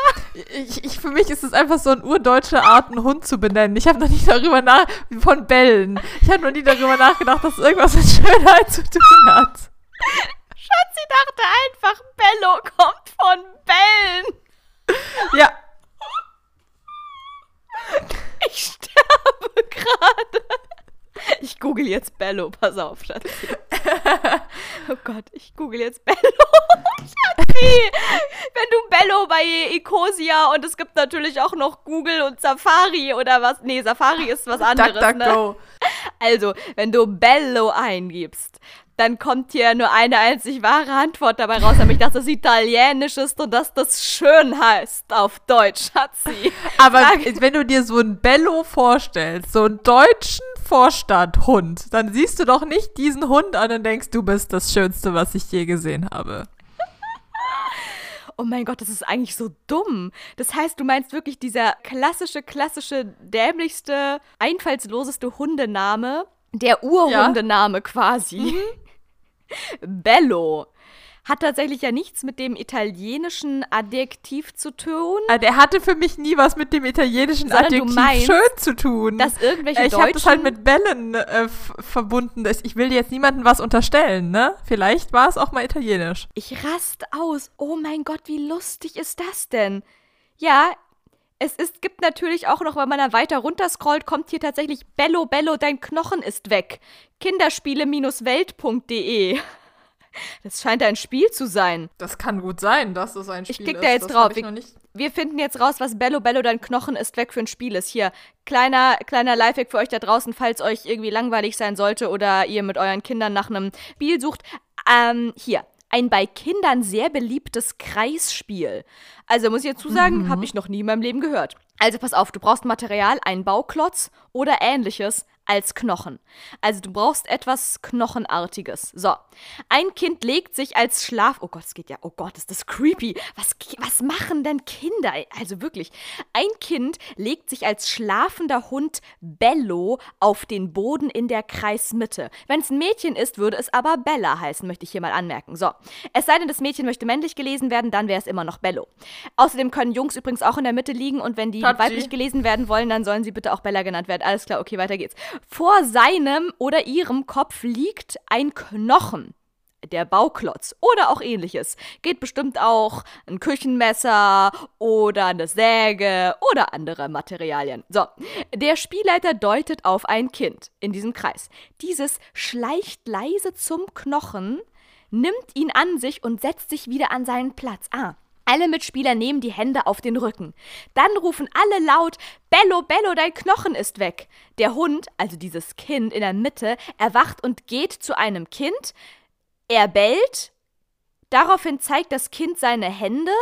Ich, ich, für mich ist es einfach so eine urdeutsche Art, einen Hund zu benennen. Ich habe noch nie darüber nach von Bellen. Ich habe noch nie darüber nachgedacht, dass irgendwas mit Schönheit zu tun hat. Schatz, sie dachte einfach, Bello kommt von Bellen. Ja, Ich sterbe gerade. Ich google jetzt Bello, pass auf, Schatzi. Oh Gott, ich google jetzt Bello. Schatzi, wenn du Bello bei Ecosia und es gibt natürlich auch noch Google und Safari oder was. Nee, Safari ist was anderes, duck, duck, ne? go. Also, wenn du Bello eingibst, dann kommt hier nur eine einzig wahre Antwort dabei raus, nämlich dass es italienisch ist und dass das schön heißt auf Deutsch, Schatzi. Aber Frage- wenn du dir so einen Bello vorstellst, so einen deutschen Vorstadthund, dann siehst du doch nicht diesen Hund an und denkst, du bist das Schönste, was ich je gesehen habe. Oh mein Gott, das ist eigentlich so dumm. Das heißt, du meinst wirklich dieser klassische, klassische, dämlichste, einfallsloseste Hundename, der Urhundename quasi. Bello. Hat tatsächlich ja nichts mit dem italienischen Adjektiv zu tun. Ah, Der hatte für mich nie was mit dem italienischen Sondern Adjektiv meinst, schön zu tun. Dass irgendwelche ich habe das halt mit Bällen äh, verbunden. Ich will jetzt niemandem was unterstellen, ne? Vielleicht war es auch mal italienisch. Ich rast aus. Oh mein Gott, wie lustig ist das denn? Ja, es ist, gibt natürlich auch noch, wenn man da weiter runter scrollt, kommt hier tatsächlich Bello, Bello, dein Knochen ist weg. Kinderspiele-welt.de. Das scheint ein Spiel zu sein. Das kann gut sein, dass es ein Ich Spiel ist. da jetzt das drauf. Ich nicht. wir finden jetzt raus, was Bello, Bello, dein Knochen ist weg für ein Spiel ist. Hier, kleiner, kleiner Lifehack für euch da draußen, falls euch irgendwie langweilig sein sollte oder ihr mit euren Kindern nach einem Spiel sucht. Ähm, hier, ein bei Kindern sehr beliebtes Kreisspiel. Also muss ich dazu sagen, habe ich noch nie in meinem Leben gehört. Also pass auf, du brauchst Material, einen Bauklotz oder ähnliches als Knochen. Also du brauchst etwas Knochenartiges. So. Ein Kind legt sich als Schlaf. Oh Gott, es geht ja. Oh Gott, ist das creepy. Was, was machen denn Kinder? Also wirklich. Ein Kind legt sich als schlafender Hund Bello auf den Boden in der Kreismitte. Wenn es ein Mädchen ist, würde es aber Bella heißen, möchte ich hier mal anmerken. So. Es sei denn, das Mädchen möchte männlich gelesen werden, dann wäre es immer noch Bello. Außerdem können Jungs übrigens auch in der Mitte liegen und wenn die Tatschi. weiblich gelesen werden wollen, dann sollen sie bitte auch Bella genannt werden. Alles klar, okay, weiter geht's. Vor seinem oder ihrem Kopf liegt ein Knochen. Der Bauklotz oder auch ähnliches. Geht bestimmt auch ein Küchenmesser oder eine Säge oder andere Materialien. So, der Spielleiter deutet auf ein Kind in diesem Kreis. Dieses schleicht leise zum Knochen, nimmt ihn an sich und setzt sich wieder an seinen Platz. Ah, alle Mitspieler nehmen die Hände auf den Rücken. Dann rufen alle laut: Bello, Bello, dein Knochen ist weg. Der Hund, also dieses Kind in der Mitte, erwacht und geht zu einem Kind. Er bellt. Daraufhin zeigt das Kind seine Hände.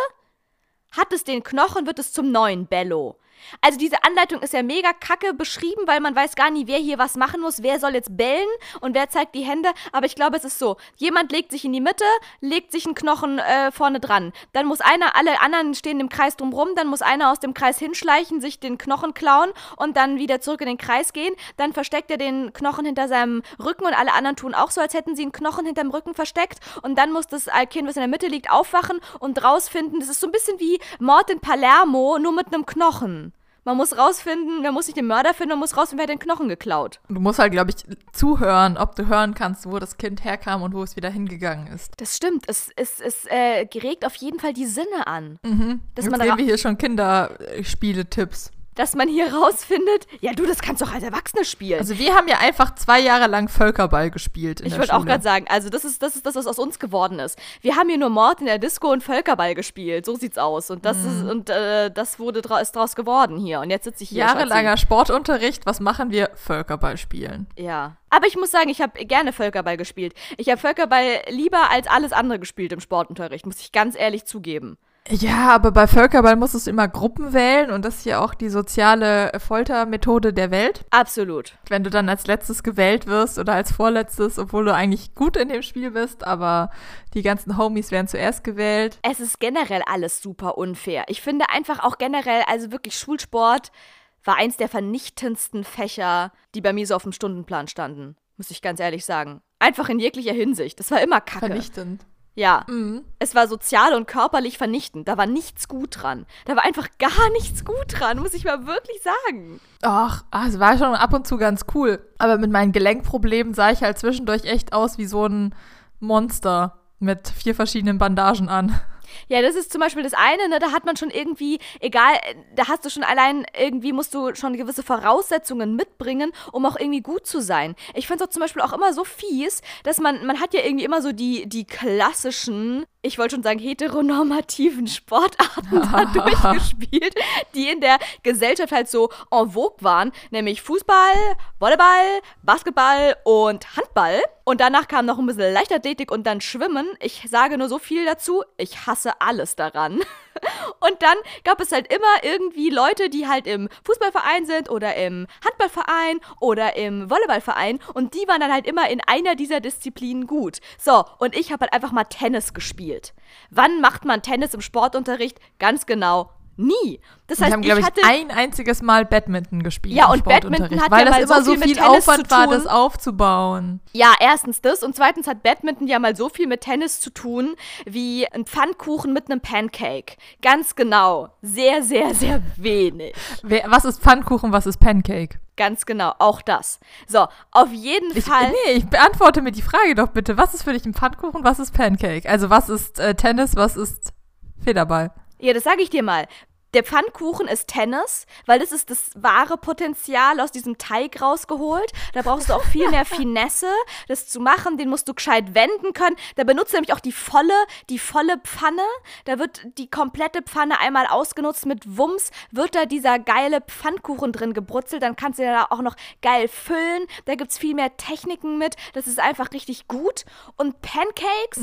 Hat es den Knochen, wird es zum neuen Bello. Also diese Anleitung ist ja mega kacke beschrieben, weil man weiß gar nie, wer hier was machen muss, wer soll jetzt bellen und wer zeigt die Hände. Aber ich glaube, es ist so. Jemand legt sich in die Mitte, legt sich einen Knochen äh, vorne dran. Dann muss einer, alle anderen stehen im Kreis drumrum, dann muss einer aus dem Kreis hinschleichen, sich den Knochen klauen und dann wieder zurück in den Kreis gehen. Dann versteckt er den Knochen hinter seinem Rücken und alle anderen tun auch so, als hätten sie einen Knochen hinterm Rücken versteckt. Und dann muss das Kind, was in der Mitte liegt, aufwachen und rausfinden. Das ist so ein bisschen wie Mord in Palermo, nur mit einem Knochen. Man muss rausfinden, man muss nicht den Mörder finden, man muss rausfinden, wer hat den Knochen geklaut. Du musst halt, glaube ich, zuhören, ob du hören kannst, wo das Kind herkam und wo es wieder hingegangen ist. Das stimmt, es, es, es äh, regt auf jeden Fall die Sinne an. Dass Jetzt man sehen wir hier schon Kinderspiele-Tipps. Dass man hier rausfindet, ja du, das kannst doch als Erwachsene spielen. Also wir haben ja einfach zwei Jahre lang Völkerball gespielt in ich würde auch gerade sagen, also das ist, das ist das, was aus uns geworden ist. Wir haben hier nur Mord in der Disco und Völkerball gespielt. So sieht's aus. Und das ist, und äh, das wurde dra ist draus geworden hier. Und jetzt sitze ich hier. Jahrelanger Sportunterricht, was machen wir? Völkerball spielen. Ja. Aber ich muss sagen, ich habe gerne Völkerball gespielt. Ich habe Völkerball lieber als alles andere gespielt im Sportunterricht, muss ich ganz ehrlich zugeben. Ja, aber bei Völkerball musstest du immer Gruppen wählen und das ist ja auch die soziale Foltermethode der Welt. Absolut. Wenn du dann als letztes gewählt wirst oder als vorletztes, obwohl du eigentlich gut in dem Spiel bist, aber die ganzen Homies werden zuerst gewählt. Es ist generell alles super unfair. Ich finde einfach auch generell, also wirklich Schulsport war eins der vernichtendsten Fächer, die bei mir so auf dem Stundenplan standen. Muss ich ganz ehrlich sagen. Einfach in jeglicher Hinsicht. Das war immer kacke. Vernichtend. Ja. Mhm. Es war sozial und körperlich vernichtend. Da war nichts gut dran. Da war einfach gar nichts gut dran, muss ich mal wirklich sagen. Ach, ah, es war schon ab und zu ganz cool. Aber mit meinen Gelenkproblemen sah ich halt zwischendurch echt aus wie so ein Monster mit vier verschiedenen Bandagen an. Ja, das ist zum Beispiel das eine, ne, da hat man schon irgendwie, egal, da hast du schon allein, irgendwie musst du schon gewisse Voraussetzungen mitbringen, um auch irgendwie gut zu sein. Ich finde es auch zum Beispiel auch immer so fies, dass man, man hat ja irgendwie immer so die, die klassischen, ich wollte schon sagen, heteronormativen Sportarten da durchgespielt, die in der Gesellschaft halt so en vogue waren, nämlich Fußball, Volleyball, Basketball und Handball. Und danach kam noch ein bisschen Leichtathletik und dann Schwimmen. Ich sage nur so viel dazu. Ich hasse alles daran. Und dann gab es halt immer irgendwie Leute, die halt im Fußballverein sind oder im Handballverein oder im Volleyballverein. Und die waren dann halt immer in einer dieser Disziplinen gut. So, und ich habe halt einfach mal Tennis gespielt. Wann macht man Tennis im Sportunterricht? Ganz genau. Nie. Das heißt, wir haben, glaube ich ich, hatte ein einziges Mal Badminton gespielt. Ja, und Badminton hat weil ja das mal immer so viel viel Aufwand war, das aufzubauen. Ja, erstens das und zweitens hat Badminton ja mal so viel mit Tennis zu tun wie ein Pfannkuchen mit einem Pancake. Ganz genau. Sehr, sehr, sehr wenig. Was ist Pfannkuchen, was ist Pancake? Ganz genau, auch das. So, auf jeden Ich, Fall. nee, ich beantworte mir die Frage doch bitte. Was ist für dich ein Pfannkuchen, was ist Pancake? Also was ist äh, Tennis, was ist Federball? Ja, das sage ich dir mal. Der Pfannkuchen ist Tennis, weil das ist das wahre Potenzial aus diesem Teig rausgeholt. Da brauchst du auch viel mehr Finesse, das zu machen. Den musst du gescheit wenden können. Da benutzt du nämlich auch die volle, die volle Pfanne. Da wird die komplette Pfanne einmal ausgenutzt. Mit Wumms wird da dieser geile Pfannkuchen drin gebrutzelt. Dann kannst du ja da auch noch geil füllen. Da gibt's viel mehr Techniken mit. Das ist einfach richtig gut. Und Pancakes,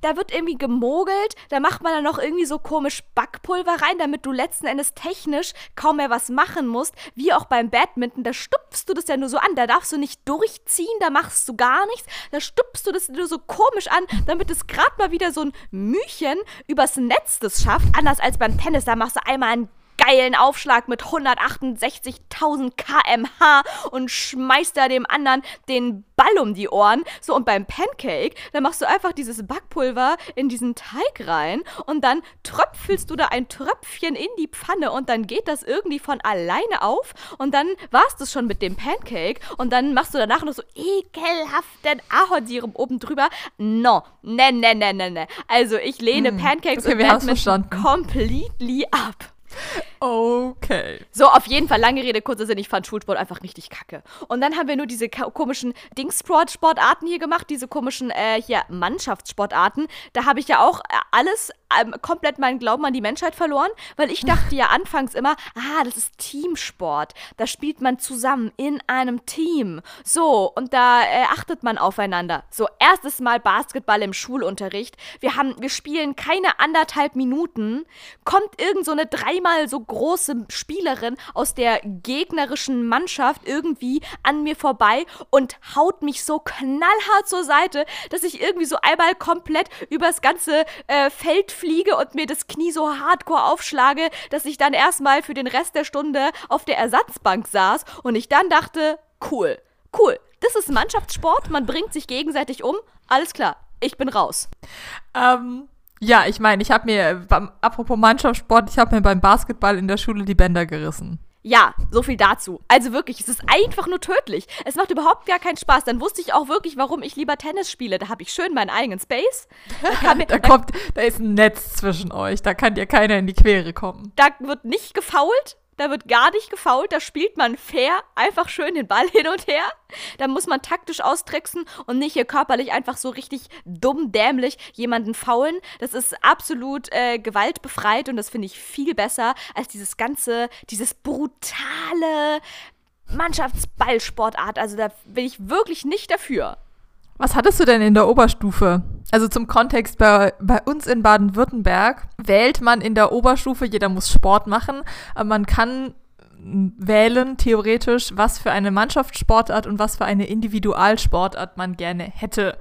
da wird irgendwie gemogelt, da macht man dann noch irgendwie so komisch Backpulver rein, damit du letzten Endes technisch kaum mehr was machen musst, wie auch beim Badminton, da stupfst du das ja nur so an, da darfst du nicht durchziehen, da machst du gar nichts, da stupfst du das nur so komisch an, damit es gerade mal wieder so ein Mühchen übers Netz das schafft, anders als beim Tennis, da machst du einmal einen geilen Aufschlag mit 168.000 kmh und schmeißt da dem anderen den Ball um die Ohren. So, und beim Pancake, da machst du einfach dieses Backpulver in diesen Teig rein und dann tröpfelst du da ein Tröpfchen in die Pfanne und dann geht das irgendwie von alleine auf und dann war's das schon mit dem Pancake und dann machst du danach noch so ekelhaften Ahornsirup oben drüber. No, ne, ne, ne, ne, ne. Also ich lehne Pancakes okay, und Badminton completely ab. Okay. So, auf jeden Fall, lange Rede, kurzer Sinn, ich fand Schulsport einfach richtig kacke. Und dann haben wir nur diese komischen Dingsport-Sportarten hier gemacht, diese komischen, äh, hier, Mannschaftssportarten. Da habe ich ja auch äh, alles, ähm, komplett meinen Glauben an die Menschheit verloren, weil ich dachte ja anfangs immer, ah, das ist Teamsport. Da spielt man zusammen in einem Team. So, und da äh, achtet man aufeinander. So, erstes Mal Basketball im Schulunterricht. Wir haben, wir spielen keine anderthalb Minuten, kommt irgend so eine dreimal so große Spielerin aus der gegnerischen Mannschaft irgendwie an mir vorbei und haut mich so knallhart zur Seite, dass ich irgendwie so einmal komplett übers ganze äh, Feld fliege und mir das Knie so hardcore aufschlage, dass ich dann erstmal für den Rest der Stunde auf der Ersatzbank saß und ich dann dachte, cool, cool, das ist Mannschaftssport, man bringt sich gegenseitig um, alles klar, ich bin raus. Ähm, ja, ich meine, ich habe mir, apropos Mannschaftssport, ich habe mir beim Basketball in der Schule die Bänder gerissen. Ja, so viel dazu. Also wirklich, es ist einfach nur tödlich. Es macht überhaupt gar keinen Spaß. Dann wusste ich auch wirklich, warum ich lieber Tennis spiele. Da habe ich schön meinen eigenen Space. Da, mir, da, kommt, da ist ein Netz zwischen euch, da kann dir keiner in die Quere kommen. da wird nicht gefault. Da wird gar nicht gefault, da spielt man fair, einfach schön den Ball hin und her. Da muss man taktisch austricksen und nicht hier körperlich einfach so richtig dumm, dämlich jemanden faulen. Das ist absolut äh, gewaltbefreit und das finde ich viel besser als dieses ganze, dieses brutale Mannschaftsballsportart. Also da bin ich wirklich nicht dafür. Was hattest du denn in der Oberstufe? Also zum Kontext, bei, bei uns in Baden-Württemberg wählt man in der Oberstufe, jeder muss Sport machen, aber man kann wählen, theoretisch, was für eine Mannschaftssportart und was für eine Individualsportart man gerne hätte.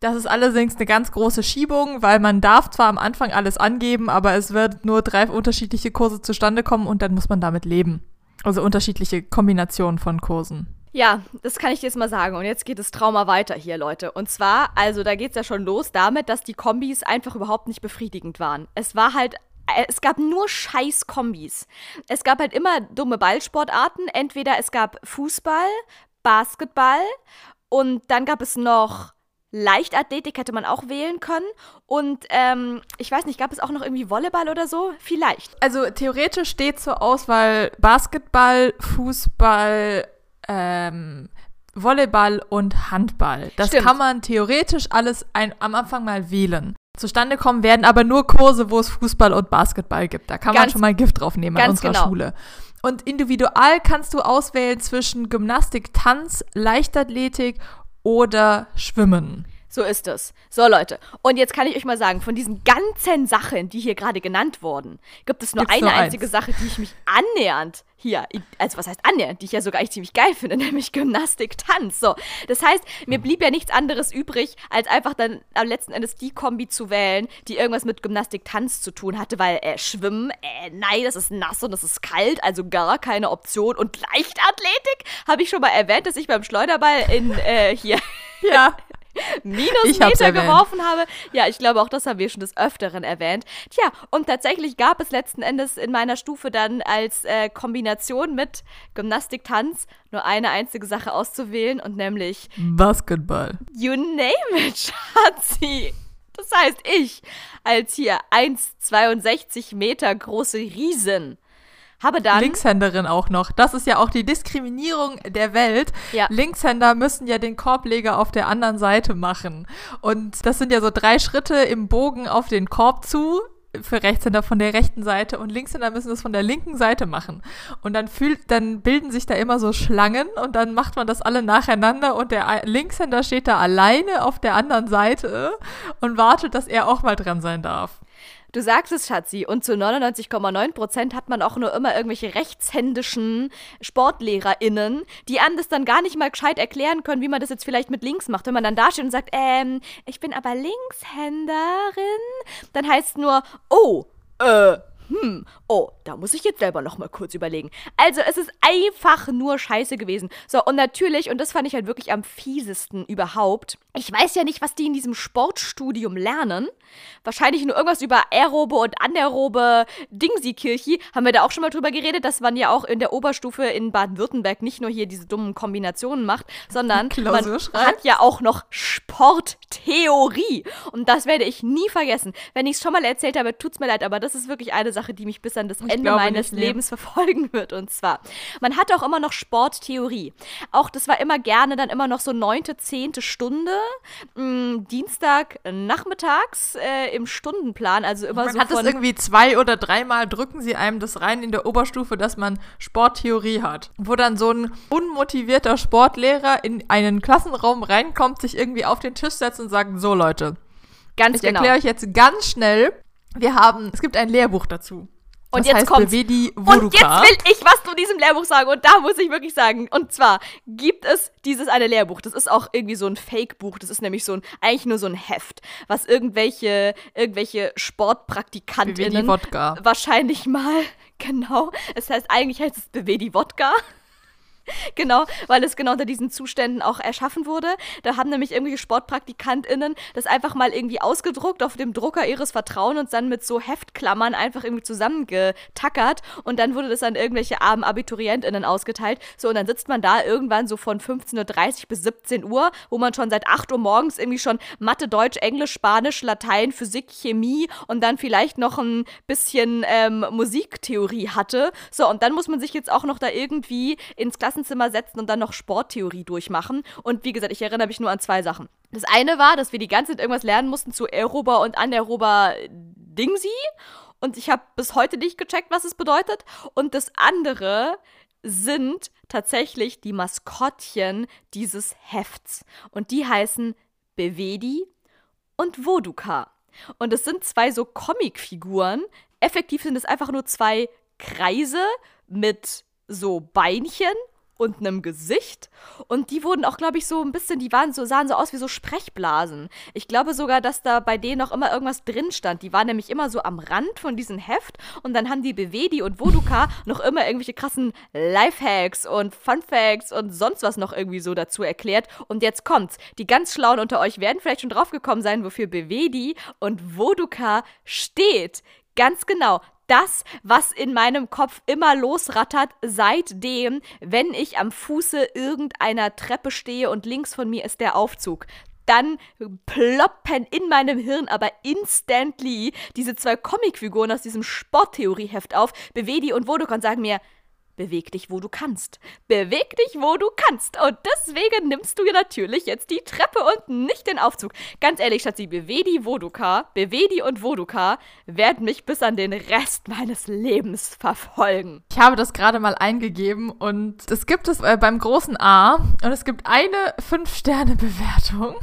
Das ist allerdings eine ganz große Schiebung, weil man darf zwar am Anfang alles angeben, aber es wird nur drei unterschiedliche Kurse zustande kommen und dann muss man damit leben. Also unterschiedliche Kombinationen von Kursen. Ja, das kann ich dir jetzt mal sagen. Und jetzt geht das Trauma weiter hier, Leute. Und zwar, also da geht es ja schon los damit, dass die Kombis einfach überhaupt nicht befriedigend waren. Es war halt äh, es gab nur scheiß Kombis. Es gab halt immer dumme Ballsportarten. Entweder es gab Fußball, Basketball und dann gab es noch Leichtathletik, hätte man auch wählen können. Und ähm, ich weiß nicht, gab es auch noch irgendwie Volleyball oder so? Vielleicht. Also theoretisch steht zur Auswahl Basketball, Fußball, ähm, Volleyball und Handball. Das Stimmt. kann man theoretisch alles ein, am Anfang mal wählen. Zustande kommen werden aber nur Kurse, wo es Fußball und Basketball gibt. Da kann ganz, man schon mal Gift draufnehmen an unserer genau. Schule. Und individual kannst du auswählen zwischen Gymnastik, Tanz, Leichtathletik oder Schwimmen. So ist es. So, Leute. Und jetzt kann ich euch mal sagen, von diesen ganzen Sachen, die hier gerade genannt wurden, gibt es nur Gibt's eine nur einzige Sache, die ich mich annähernd hier, also was heißt annähernd, die ich ja sogar eigentlich ziemlich geil finde, nämlich Gymnastik, Tanz. So. Das heißt, mir blieb ja nichts anderes übrig, als einfach dann am letzten Endes die Kombi zu wählen, die irgendwas mit Gymnastik, Tanz zu tun hatte, weil äh, Schwimmen, äh, nein, das ist nass und das ist kalt, also gar keine Option. Und Leichtathletik habe ich schon mal erwähnt, dass ich beim Schleuderball in äh, hier. Ja. Minusmeter geworfen habe. Ja, ich glaube, auch das haben wir schon des Öfteren erwähnt. Tja, und tatsächlich gab es letzten Endes in meiner Stufe dann als äh, Kombination mit Gymnastik, Tanz nur eine einzige Sache auszuwählen und nämlich Basketball. You name it, Schatzi. Das heißt, ich als hier 1,62 Meter große Riesen habe dann. Linkshänderin auch noch. Das ist ja auch die Diskriminierung der Welt. Ja. Linkshänder müssen ja den Korbleger auf der anderen Seite machen. Und das sind ja so drei Schritte im Bogen auf den Korb zu für Rechtshänder von der rechten Seite und Linkshänder müssen das von der linken Seite machen. Und dann fühlt, dann bilden sich da immer so Schlangen und dann macht man das alle nacheinander und der Linkshänder steht da alleine auf der anderen Seite und wartet, dass er auch mal dran sein darf. Du sagst es, Schatzi, und zu 99,9 Prozent hat man auch nur immer irgendwelche rechtshändischen SportlehrerInnen, die einem das dann gar nicht mal gescheit erklären können, wie man das jetzt vielleicht mit links macht. Wenn man dann da steht und sagt, ähm, ich bin aber Linkshänderin, dann heißt nur, oh, äh, hm, oh, da muss ich jetzt selber noch mal kurz überlegen. Also, es ist einfach nur scheiße gewesen. So, und natürlich, und das fand ich halt wirklich am fiesesten überhaupt, ich weiß ja nicht, was die in diesem Sportstudium lernen. Wahrscheinlich nur irgendwas über aerobe und anaerobe Dingsi-Kirchi. Haben wir da auch schon mal drüber geredet, dass man ja auch in der Oberstufe in Baden-Württemberg nicht nur hier diese dummen Kombinationen macht, sondern man hat ja auch noch Sporttheorie. Und das werde ich nie vergessen. Wenn ich es schon mal erzählt habe, tut's mir leid, aber das ist wirklich eine Sache, die mich bis an das ich Ende meines Lebens verfolgen wird. Und zwar, man hat auch immer noch Sporttheorie. Auch das war immer gerne dann immer noch so neunte, zehnte Stunde mh, mm, Dienstag nachmittags äh, im Stundenplan, also immer man so hat es irgendwie zwei oder dreimal drücken sie einem das rein in der Oberstufe, dass man Sporttheorie hat, wo dann so ein unmotivierter Sportlehrer in einen Klassenraum reinkommt, sich irgendwie auf den Tisch setzt und sagt, so Leute, ganz ich genau. erkläre euch jetzt ganz schnell, wir haben, es gibt ein Lehrbuch dazu. Und das jetzt heißt kommt. Und jetzt will ich was zu diesem Lehrbuch sagen. Und da muss ich wirklich sagen. Und zwar gibt es dieses eine Lehrbuch. Das ist auch irgendwie so ein Fake-Buch. Das ist nämlich so ein, eigentlich nur so ein Heft, was irgendwelche, irgendwelche Sportpraktikantinnen wahrscheinlich mal, genau. Es heißt, eigentlich heißt es Bewedi Wodka. Genau, weil es genau unter diesen Zuständen auch erschaffen wurde. Da haben nämlich irgendwelche SportpraktikantInnen das einfach mal irgendwie ausgedruckt auf dem Drucker ihres Vertrauens und dann mit so Heftklammern einfach irgendwie zusammengetackert und dann wurde das an irgendwelche armen AbiturientInnen ausgeteilt. So, und dann sitzt man da irgendwann so von 15.30 Uhr bis 17 Uhr, wo man schon seit 8 Uhr morgens irgendwie schon Mathe, Deutsch, Englisch, Spanisch, Latein, Physik, Chemie und dann vielleicht noch ein bisschen ähm, Musiktheorie hatte. So, und dann muss man sich jetzt auch noch da irgendwie ins Klassenzimmer Klassenzimmer setzen und dann noch Sporttheorie durchmachen. Und wie gesagt, ich erinnere mich nur an zwei Sachen. Das eine war, dass wir die ganze Zeit irgendwas lernen mussten zu aerober und anaerober Dingsi. Und ich habe bis heute nicht gecheckt, was es bedeutet. Und das andere sind tatsächlich die Maskottchen dieses Hefts. Und die heißen Bevedi und Voduka. Und es sind zwei so Comicfiguren. Effektiv sind es einfach nur zwei Kreise mit so Beinchen und einem Gesicht. Und die wurden auch, glaube ich, so ein bisschen, die waren so, sahen so aus wie so Sprechblasen. Ich glaube sogar, dass da bei denen auch immer irgendwas drin stand. Die waren nämlich immer so am Rand von diesem Heft und dann haben die Bewedi und Voduka noch immer irgendwelche krassen Lifehacks und Funfacts und sonst was noch irgendwie so dazu erklärt. Und jetzt kommt's. Die ganz Schlauen unter euch werden vielleicht schon draufgekommen sein, wofür Bewedi und Voduka steht. Ganz genau das, was in meinem Kopf immer losrattert, seitdem, wenn ich am Fuße irgendeiner Treppe stehe und links von mir ist der Aufzug dann ploppen in meinem Hirn aber instantly diese zwei Comicfiguren aus diesem Sporttheorieheft auf, Bewedi und Vodok und sagen mir, Beweg dich, wo du kannst. Beweg dich, wo du kannst. Und deswegen nimmst du natürlich jetzt die Treppe und nicht den Aufzug. Ganz ehrlich, Schatzi, Bewedi, Woduka, Bewedi und Woduka werden mich bis an den Rest meines Lebens verfolgen. Ich habe das gerade mal eingegeben und es gibt es äh, beim großen A und es gibt eine 5-Sterne-Bewertung.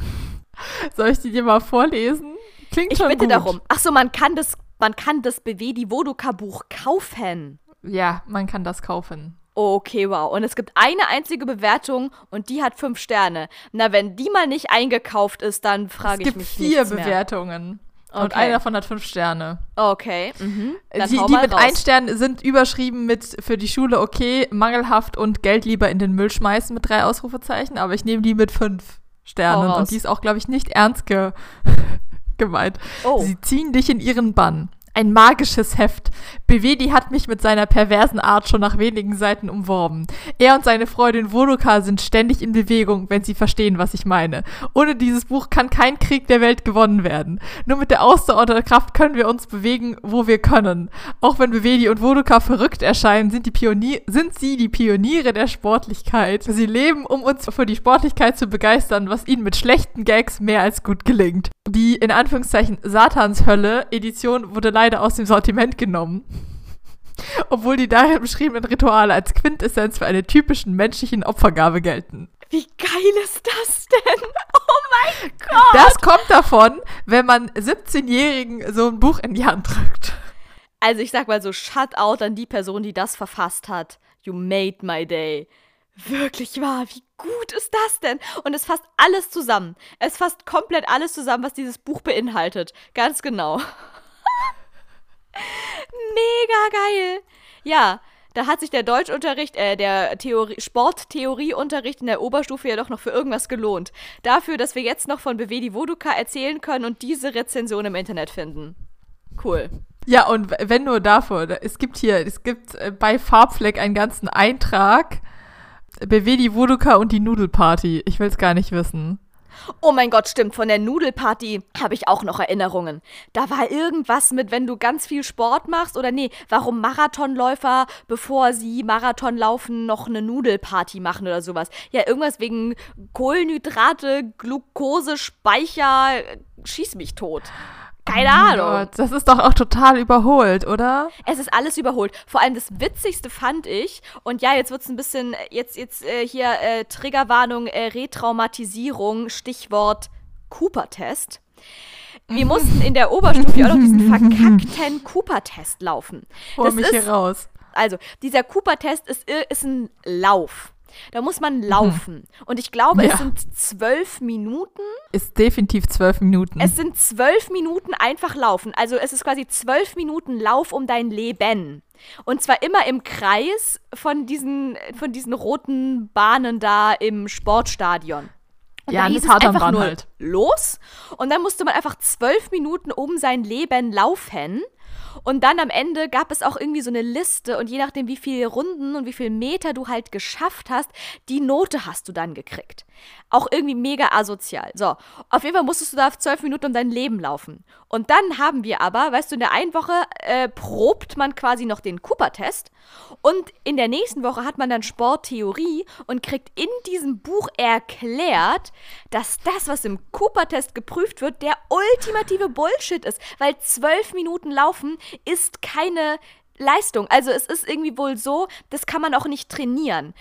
Soll ich die dir mal vorlesen? Klingt ich schon bitte gut. darum. Achso, man kann das, man kann das Bewedi Woduka Buch kaufen. Ja, man kann das kaufen. Okay, wow. Und es gibt eine einzige Bewertung und die hat fünf Sterne. Na, wenn die mal nicht eingekauft ist, dann frage ich mich Es gibt vier Bewertungen. Okay. Und einer davon hat fünf Sterne. Okay. Mhm. die, die mit raus. ein Stern sind überschrieben mit für die Schule okay, mangelhaft und Geld lieber in den Müll schmeißen mit drei Ausrufezeichen, aber ich nehme die mit fünf Sternen. Und die ist auch, glaube ich, nicht ernst ge gemeint. Oh. Sie ziehen dich in ihren Bann ein magisches Heft. Bewedi hat mich mit seiner perversen Art schon nach wenigen Seiten umworben. Er und seine Freundin Vodoka sind ständig in Bewegung, wenn sie verstehen, was ich meine. Ohne dieses Buch kann kein Krieg der Welt gewonnen werden. Nur mit der Ausdauer der Kraft können wir uns bewegen, wo wir können. Auch wenn Bewedi und Vodoka verrückt erscheinen, sind, die Pionier sind sie die Pioniere der Sportlichkeit. Sie leben, um uns für die Sportlichkeit zu begeistern, was ihnen mit schlechten Gags mehr als gut gelingt. Die in Anführungszeichen Satanshölle Edition wurde leider aus dem Sortiment genommen. Obwohl die darin beschriebenen Rituale als Quintessenz für eine typischen menschlichen Opfergabe gelten. Wie geil ist das denn? Oh mein Gott! Das kommt davon, wenn man 17-Jährigen so ein Buch in die Hand drückt. Also ich sag mal so, shut out an die Person, die das verfasst hat. You made my day. Wirklich wahr, wie gut ist das denn? Und es fasst alles zusammen. Es fasst komplett alles zusammen, was dieses Buch beinhaltet. Ganz genau. Mega geil. Ja, da hat sich der Deutschunterricht, äh, der Theorie, Sporttheorieunterricht in der Oberstufe ja doch noch für irgendwas gelohnt. Dafür, dass wir jetzt noch von Bewedi Voduka erzählen können und diese Rezension im Internet finden. Cool. Ja, und wenn nur dafür, es gibt hier, es gibt äh, bei Farbfleck einen ganzen Eintrag Bewedi Voduka und die Nudelparty. Ich will es gar nicht wissen. Oh mein Gott, stimmt. Von der Nudelparty habe ich auch noch Erinnerungen. Da war irgendwas mit, wenn du ganz viel Sport machst oder nee, warum Marathonläufer, bevor sie Marathon laufen, noch eine Nudelparty machen oder sowas. Ja, irgendwas wegen Kohlenhydrate, Glucose, Speicher, schieß mich tot. Keine oh Ahnung. Gott, das ist doch auch total überholt, oder? Es ist alles überholt. Vor allem das Witzigste fand ich, und ja, jetzt wird es ein bisschen, jetzt, jetzt äh, hier äh, Triggerwarnung, äh, Retraumatisierung, Stichwort Cooper-Test. Wir mussten in der Oberstufe auch noch diesen verkackten Cooper-Test laufen. Hol mich ist, hier raus. Also, dieser Cooper-Test ist, ist ein Lauf. Da muss man laufen. Und ich glaube, Ja. es sind zwölf Minuten. Ist definitiv zwölf Minuten. Es sind zwölf Minuten einfach laufen. Also es ist quasi zwölf Minuten Lauf um dein Leben. Und zwar immer im Kreis von diesen, von diesen roten Bahnen da im Sportstadion. Und Ja, da hieß es einfach nur halt. los. Und dann musste man einfach zwölf Minuten um sein Leben laufen. Und dann am Ende gab es auch irgendwie so eine Liste und je nachdem, wie viele Runden und wie viele Meter du halt geschafft hast, die Note hast du dann gekriegt. Auch irgendwie mega asozial. So, auf jeden Fall musstest du da zwölf Minuten um dein Leben laufen. Und dann haben wir aber, weißt du, in der einen Woche äh, probt man quasi noch den Cooper-Test und in der nächsten Woche hat man dann Sporttheorie und kriegt in diesem Buch erklärt, dass das, was im Cooper-Test geprüft wird, der ultimative Bullshit ist. Weil zwölf Minuten laufen ist keine Leistung. Also es ist irgendwie wohl so, das kann man auch nicht trainieren.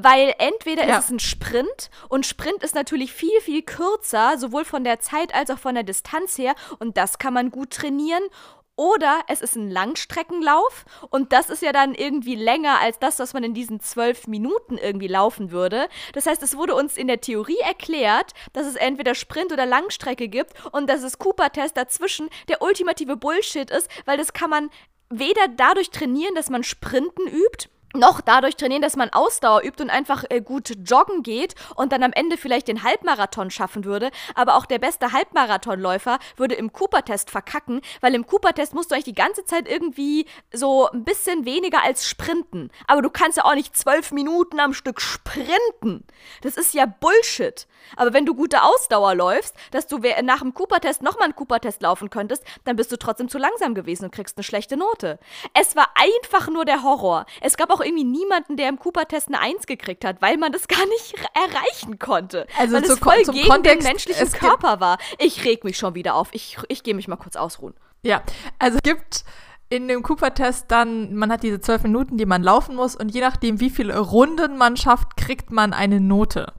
Weil entweder Ja. ist es ein Sprint und Sprint ist natürlich viel, viel kürzer, sowohl von der Zeit als auch von der Distanz her und das kann man gut trainieren. Oder es ist ein Langstreckenlauf und das ist ja dann irgendwie länger als das, was man in diesen zwölf Minuten irgendwie laufen würde. Das heißt, es wurde uns in der Theorie erklärt, dass es entweder Sprint oder Langstrecke gibt und dass es Cooper-Test dazwischen der ultimative Bullshit ist, weil das kann man weder dadurch trainieren, dass man Sprinten übt, noch dadurch trainieren, dass man Ausdauer übt und einfach äh, gut joggen geht und dann am Ende vielleicht den Halbmarathon schaffen würde. Aber auch der beste Halbmarathonläufer würde im Cooper-Test verkacken, weil im Cooper-Test musst du eigentlich die ganze Zeit irgendwie so ein bisschen weniger als sprinten. Aber du kannst ja auch nicht zwölf Minuten am Stück sprinten. Das ist ja Bullshit. Aber wenn du gute Ausdauer läufst, dass du nach dem Cooper-Test nochmal einen Cooper-Test laufen könntest, dann bist du trotzdem zu langsam gewesen und kriegst eine schlechte Note. Es war einfach nur der Horror. Es gab auch irgendwie niemanden, der im Cooper-Test eine Eins gekriegt hat, weil man das gar nicht erreichen konnte. Also weil zu es voll zum gegen Kontext, den menschlichen Körper war. Ich reg mich schon wieder auf. Ich, ich gehe mich mal kurz ausruhen. Ja, also es gibt in dem Cooper-Test dann, man hat diese zwölf Minuten, die man laufen muss und je nachdem, wie viele Runden man schafft, kriegt man eine Note.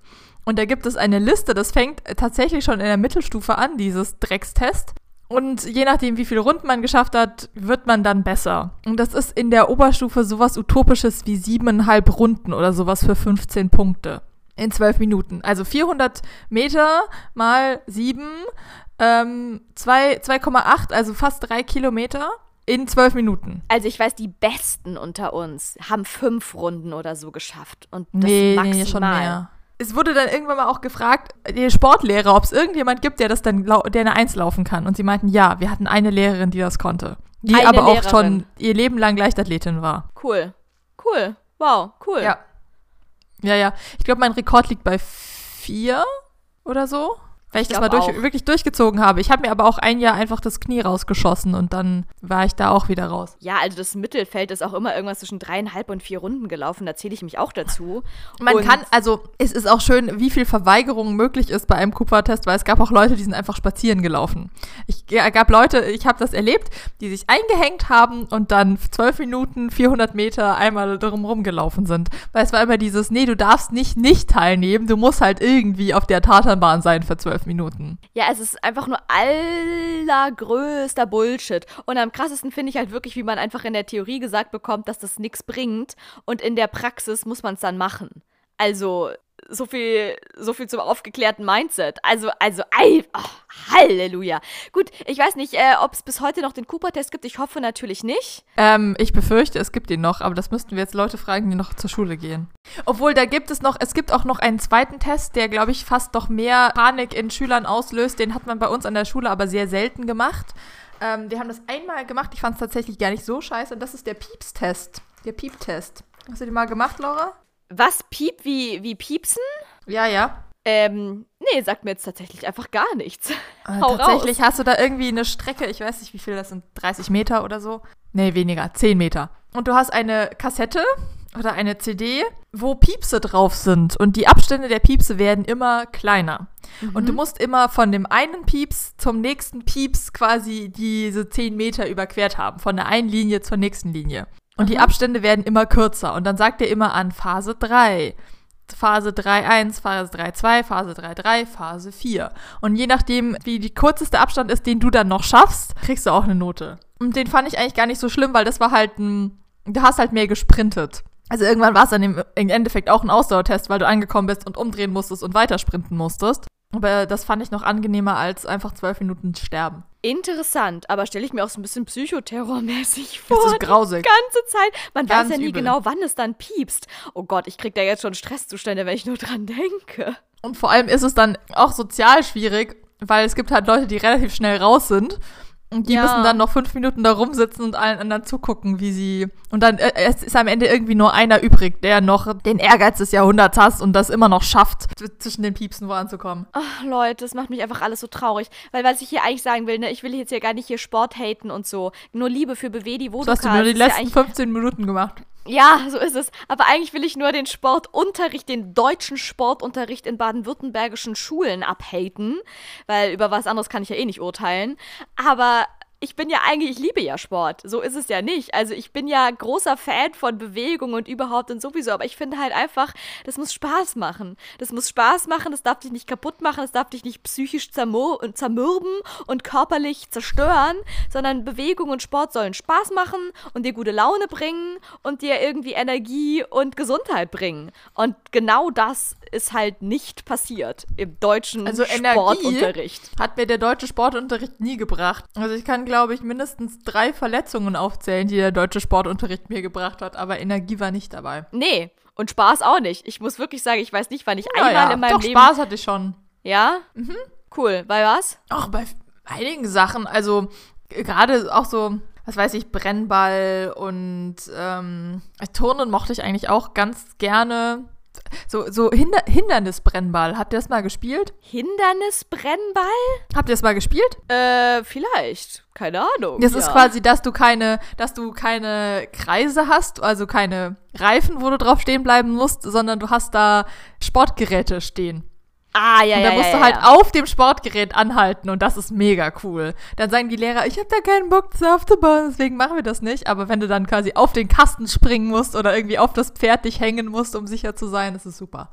Und da gibt es eine Liste, das fängt tatsächlich schon in der Mittelstufe an, dieses Dreckstest. Und je nachdem, wie viele Runden man geschafft hat, wird man dann besser. Und das ist in der Oberstufe sowas Utopisches wie siebeneinhalb Runden oder sowas für 15 Punkte. In zwölf Minuten. Also 400 Meter mal sieben, ähm, zwei- 2,8, also fast drei Kilometer in zwölf Minuten. Also ich weiß, die Besten unter uns haben fünf Runden oder so geschafft. Und das nee, maximal. nee, schon mehr. Es wurde dann irgendwann mal auch gefragt, die Sportlehrer, ob es irgendjemand gibt, der das dann, der eine Eins laufen kann. Und sie meinten, ja, wir hatten eine Lehrerin, die das konnte. Die Eine aber auch Lehrerin. schon ihr Leben lang Leichtathletin war. Cool. Cool. Wow, cool. Ja. Ja, ja. Ich glaube, mein Rekord liegt bei vier oder so. Weil ich, Ich das mal durch, wirklich durchgezogen habe. Ich habe mir aber auch ein Jahr einfach das Knie rausgeschossen und dann war ich da auch wieder raus. Ja, also das Mittelfeld ist auch immer irgendwas zwischen dreieinhalb und vier Runden gelaufen. Da zähle ich mich auch dazu. Man Und- kann, also es ist auch schön, wie viel Verweigerung möglich ist bei einem Cooper-Test, weil es gab auch Leute, die sind einfach spazieren gelaufen. Ich ja, gab Leute, ich habe das erlebt, die sich eingehängt haben und dann zwölf Minuten, 400 Meter einmal drumherum gelaufen sind. Weil es war immer dieses, nee, du darfst nicht nicht teilnehmen, du musst halt irgendwie auf der Tatanbahn sein für zwölf Minuten. Ja, es ist einfach nur allergrößter Bullshit. Und am krassesten finde ich halt wirklich, wie man einfach in der Theorie gesagt bekommt, dass das nichts bringt. Und in der Praxis muss man es dann machen. Also, so viel, so viel zum aufgeklärten Mindset. Also, also, ei, oh, Halleluja. Gut, ich weiß nicht, äh, ob es bis heute noch den Cooper-Test gibt. Ich hoffe natürlich nicht. Ähm, ich befürchte, es gibt ihn noch, aber das müssten wir jetzt Leute fragen, die noch zur Schule gehen. Obwohl, da gibt es noch, es gibt auch noch einen zweiten Test, der, glaube ich, fast noch mehr Panik in Schülern auslöst. Den hat man bei uns an der Schule aber sehr selten gemacht. Ähm, wir haben das einmal gemacht, ich fand es tatsächlich gar nicht so scheiße. Und das ist der Pieps-Test. Der Piep-Test. Hast du den mal gemacht, Laura? Was piep wie, wie piepsen? Ja, ja. Ähm, nee, sagt mir jetzt tatsächlich einfach gar nichts. Äh, tatsächlich hast du da irgendwie eine Strecke, ich weiß nicht, wie viel das sind, 30 Meter oder so. Nee, weniger, 10 Meter. Und du hast eine Kassette oder eine CD, wo Piepse drauf sind. Und die Abstände der Piepse werden immer kleiner. Und du musst immer von dem einen Pieps zum nächsten Pieps quasi diese 10 Meter überquert haben. Von der einen Linie zur nächsten Linie. Und die Abstände werden immer kürzer. Und dann sagt er immer an Phase 3. Phase 3.1, Phase 3.2, Phase 3.3, Phase 4. Und je nachdem, wie die kürzeste Abstand ist, den du dann noch schaffst, kriegst du auch eine Note. Und den fand ich eigentlich gar nicht so schlimm, weil das war halt ein, du hast halt mehr gesprintet. Also irgendwann war es dann im, im Endeffekt auch ein Ausdauertest, weil du angekommen bist und umdrehen musstest und weitersprinten musstest. Aber das fand ich noch angenehmer als einfach zwölf Minuten sterben. Interessant, aber stelle ich mir auch so ein bisschen psychoterrormäßig vor. Das ist grausig. Die ganze Zeit. Man Ganz weiß ja nie übel. genau, wann es dann piepst. Oh Gott, ich krieg da jetzt schon Stresszustände, wenn ich nur dran denke. Und vor allem ist es dann auch sozial schwierig, weil es gibt halt Leute, die relativ schnell raus sind. Und die Ja. müssen dann noch fünf Minuten da rumsitzen und allen anderen zugucken, wie sie. Und dann äh, es ist am Ende irgendwie nur einer übrig, der noch den Ehrgeiz des Jahrhunderts hat und das immer noch schafft, zwischen den Piepsen voranzukommen. Ach, Leute, das macht mich einfach alles so traurig. Weil was ich hier eigentlich sagen will, ne, ich will jetzt hier gar nicht hier Sport haten und so. Nur Liebe für Bewedi So hast du nur die ja letzten eigentlich- 15 Minuten gemacht. Ja, so ist es. Aber eigentlich will ich nur den Sportunterricht, den deutschen Sportunterricht in baden-württembergischen Schulen abhaten, weil über was anderes kann ich ja eh nicht urteilen. Aber ich bin ja eigentlich, ich liebe ja Sport. So ist es ja nicht. Also ich bin ja großer Fan von Bewegung und überhaupt und sowieso. Aber ich finde halt einfach, das muss Spaß machen. Das muss Spaß machen, das darf dich nicht kaputt machen, das darf dich nicht psychisch zermürben und körperlich zerstören, sondern Bewegung und Sport sollen Spaß machen und dir gute Laune bringen und dir irgendwie Energie und Gesundheit bringen. Und genau das ist halt nicht passiert im deutschen Also Energie Sportunterricht. hat mir der deutsche Sportunterricht nie gebracht. Also ich kann, glaube ich, mindestens drei Verletzungen aufzählen, die der deutsche Sportunterricht mir gebracht hat, aber Energie war nicht dabei. Nee, und Spaß auch nicht. Ich muss wirklich sagen, ich weiß nicht, wann ich einmal Naja, in meinem doch, Leben. Spaß hatte ich schon. Ja? Cool. Bei was? Auch bei einigen Sachen, also g- gerade auch so, was weiß ich, Brennball und ähm, Turnen mochte ich eigentlich auch ganz gerne. So, so Hinder Hindernisbrennball. Habt ihr das mal gespielt? Hindernisbrennball? Habt ihr das mal gespielt? Äh, vielleicht. Keine Ahnung. Das ja. ist quasi, dass du keine, dass du keine Kreise hast, also keine Reifen, wo du drauf stehen bleiben musst, sondern du hast da Sportgeräte stehen. Ah, ja, Und ja. da musst ja, du halt ja. auf dem Sportgerät anhalten und das ist mega cool. Dann sagen die Lehrer, ich habe da keinen Bock, das aufzubauen, deswegen machen wir das nicht. Aber wenn du dann quasi auf den Kasten springen musst oder irgendwie auf das Pferd dich hängen musst, um sicher zu sein, das ist super.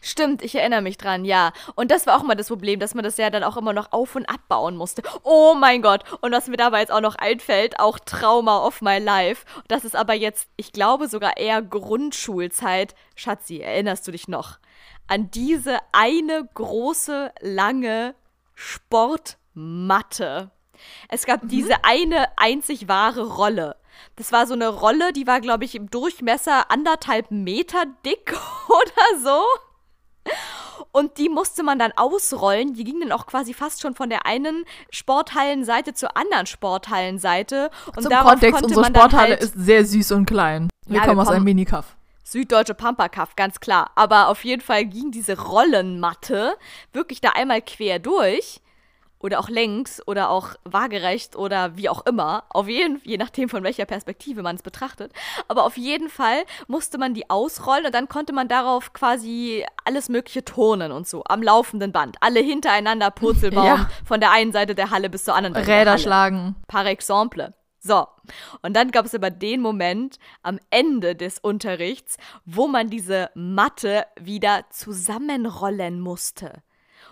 Stimmt, ich erinnere mich dran, ja. Und das war auch mal das Problem, dass man das ja dann auch immer noch auf- und abbauen musste. Oh mein Gott. Und was mir dabei jetzt auch noch einfällt, auch Trauma of my life. Das ist aber jetzt, ich glaube, sogar eher Grundschulzeit. Schatzi, erinnerst du dich noch? An diese eine große, lange Sportmatte. Es gab diese eine einzig wahre Rolle. Das war so eine Rolle, die war, glaube ich, im Durchmesser anderthalb Meter dick oder so. Und die musste man dann ausrollen. Die ging dann auch quasi fast schon von der einen Sporthallenseite zur anderen Sporthallenseite. Und Zum Kontext, konnte unsere Sporthalle halt ist sehr süß und klein. Wir Ja, wir kommen aus kommen- einem Minikaff. Süddeutsche Pampakaff, ganz klar. Aber auf jeden Fall ging diese Rollenmatte wirklich da einmal quer durch. Oder auch längs oder auch waagerecht oder wie auch immer. Auf jeden je nachdem von welcher Perspektive man es betrachtet. Aber auf jeden Fall musste man die ausrollen und dann konnte man darauf quasi alles mögliche turnen und so. Am laufenden Band. Alle hintereinander Purzelbaum Ja. von der einen Seite der Halle bis zur anderen Räder Halle schlagen. par exemple. So, und dann gab es aber den Moment am Ende des Unterrichts, wo man diese Matte wieder zusammenrollen musste.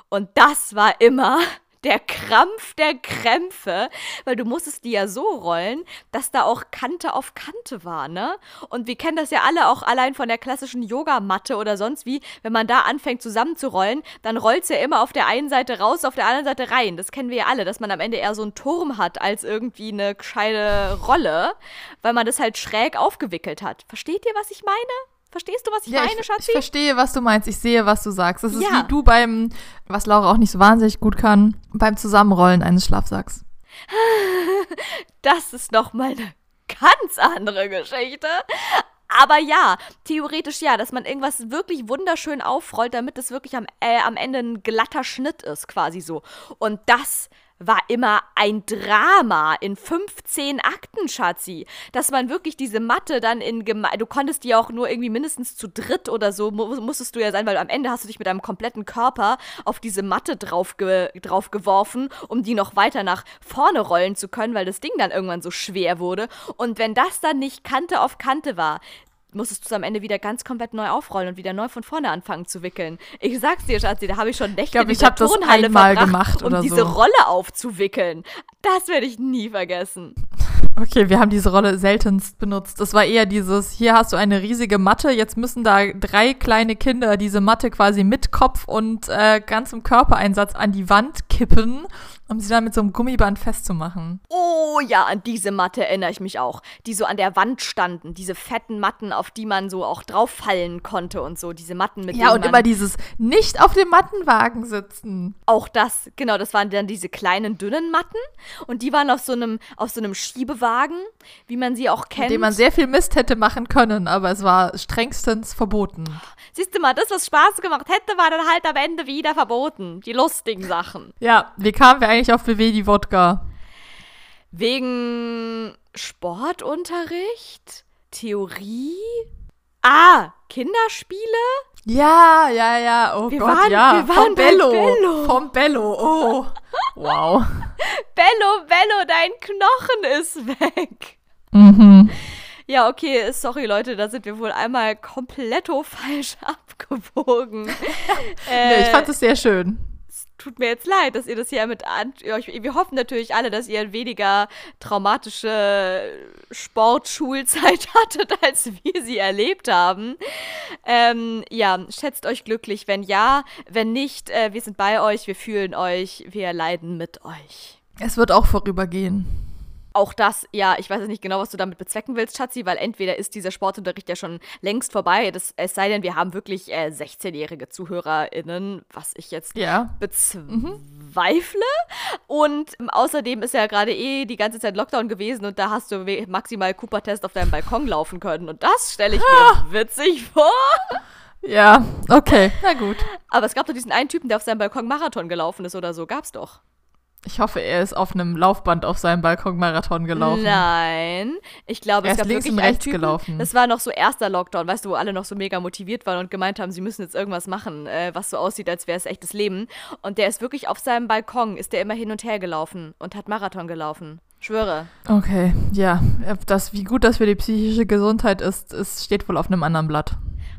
Und das war immer der Krampf der Krämpfe, weil du musstest die ja so rollen, dass da auch Kante auf Kante war, ne? Und wir kennen das ja alle auch allein von der klassischen Yogamatte oder sonst wie, wenn man da anfängt zusammenzurollen, dann rollt's ja immer auf der einen Seite raus, auf der anderen Seite rein. Das kennen wir ja alle, dass man am Ende eher so einen Turm hat als irgendwie eine gescheite Rolle, weil man das halt schräg aufgewickelt hat. Versteht ihr, was ich meine? Verstehst du, was ich Ja, meine, ich, ich Schatzi? verstehe, was du meinst. Ich sehe, was du sagst. Das ist Ja. wie du beim, was Laura auch nicht so wahnsinnig gut kann, beim Zusammenrollen eines Schlafsacks. Das ist noch mal eine ganz andere Geschichte. Aber ja, theoretisch ja, dass man irgendwas wirklich wunderschön aufrollt, damit es wirklich am, äh, am Ende ein glatter Schnitt ist, quasi so. Und das war immer ein Drama in 15 Akten, Schatzi. Dass man wirklich diese Matte dann in geme du konntest die auch nur irgendwie mindestens zu dritt oder so mu musstest du ja sein, weil am Ende hast du dich mit deinem kompletten Körper auf diese Matte drauf, drauf geworfen, um die noch weiter nach vorne rollen zu können, weil das Ding dann irgendwann so schwer wurde. Und wenn das dann nicht Kante auf Kante war, musstest du es am Ende wieder ganz komplett neu aufrollen und wieder neu von vorne anfangen zu wickeln. Ich sag's dir, Schatzi, da habe ich schon Nächte glaub, in ich hab das einmal verbracht, gemacht um oder diese so. Rolle aufzuwickeln. Das werde ich nie vergessen. Okay, wir haben diese Rolle seltenst benutzt. Das war eher dieses, hier hast du eine riesige Matte, jetzt müssen da drei kleine Kinder diese Matte quasi mit Kopf und äh, ganzem Körpereinsatz an die Wand kippen um sie dann mit so einem Gummiband festzumachen. Oh ja, an diese Matte erinnere ich mich auch. Die so an der Wand standen. Diese fetten Matten, auf die man so auch drauf fallen konnte und so. Diese Matten mit Ja, und immer dieses nicht auf dem Mattenwagen sitzen. Auch das, genau, das waren dann diese kleinen, dünnen Matten. Und die waren auf so einem, auf so einem Schiebewagen, wie man sie auch kennt. Mit dem man sehr viel Mist hätte machen können, aber es war strengstens verboten. Siehst du mal, das, was Spaß gemacht hätte, war dann halt am Ende wieder verboten. Die lustigen Sachen. Ja, wie kamen wir eigentlich auf BW die Wodka? Wegen Sportunterricht? Theorie? Ah, Kinderspiele? Ja, ja, ja. Oh wir Gott, waren, ja. Wir waren Vom Bello. Bello. Vom Bello. Oh. Wow. Bello, Bello, dein Knochen ist weg. Mhm. Ja, okay, sorry Leute, da sind wir wohl einmal kompletto falsch abgewogen. äh, nee, ich fand es sehr schön tut mir jetzt leid, dass ihr das hier mit an. Wir hoffen natürlich alle, dass ihr weniger traumatische Sportschulzeit hattet, als wir sie erlebt haben. Ähm, ja, schätzt euch glücklich, wenn ja. Wenn nicht, äh, wir sind bei euch, wir fühlen euch, wir leiden mit euch. Es wird auch vorübergehen auch das, ja, ich weiß jetzt nicht genau, was du damit bezwecken willst, Schatzi, weil entweder ist dieser Sportunterricht ja schon längst vorbei, das, es sei denn, wir haben wirklich äh, 16-jährige ZuhörerInnen, was ich jetzt ja. bezweifle. Mhm. Und ähm, außerdem ist ja gerade eh die ganze Zeit Lockdown gewesen und da hast du maximal Cooper-Test auf deinem Balkon laufen können. Und das stelle ich mir witzig vor. Ja, okay, na gut. Aber es gab doch diesen einen Typen, der auf seinem Balkon Marathon gelaufen ist oder so. Gab's doch. Ich hoffe, er ist auf einem Laufband auf seinem Balkonmarathon gelaufen. Nein, ich glaube, er es gab links wirklich und rechts Typen, gelaufen. Das war noch so erster Lockdown, weißt du, wo alle noch so mega motiviert waren und gemeint haben, sie müssen jetzt irgendwas machen, äh, was so aussieht, als wäre es echtes Leben. Und der ist wirklich auf seinem Balkon, ist der immer hin und her gelaufen und hat Marathon gelaufen. Schwöre. Okay, ja, das, wie gut das für die psychische Gesundheit ist, ist steht wohl auf einem anderen Blatt.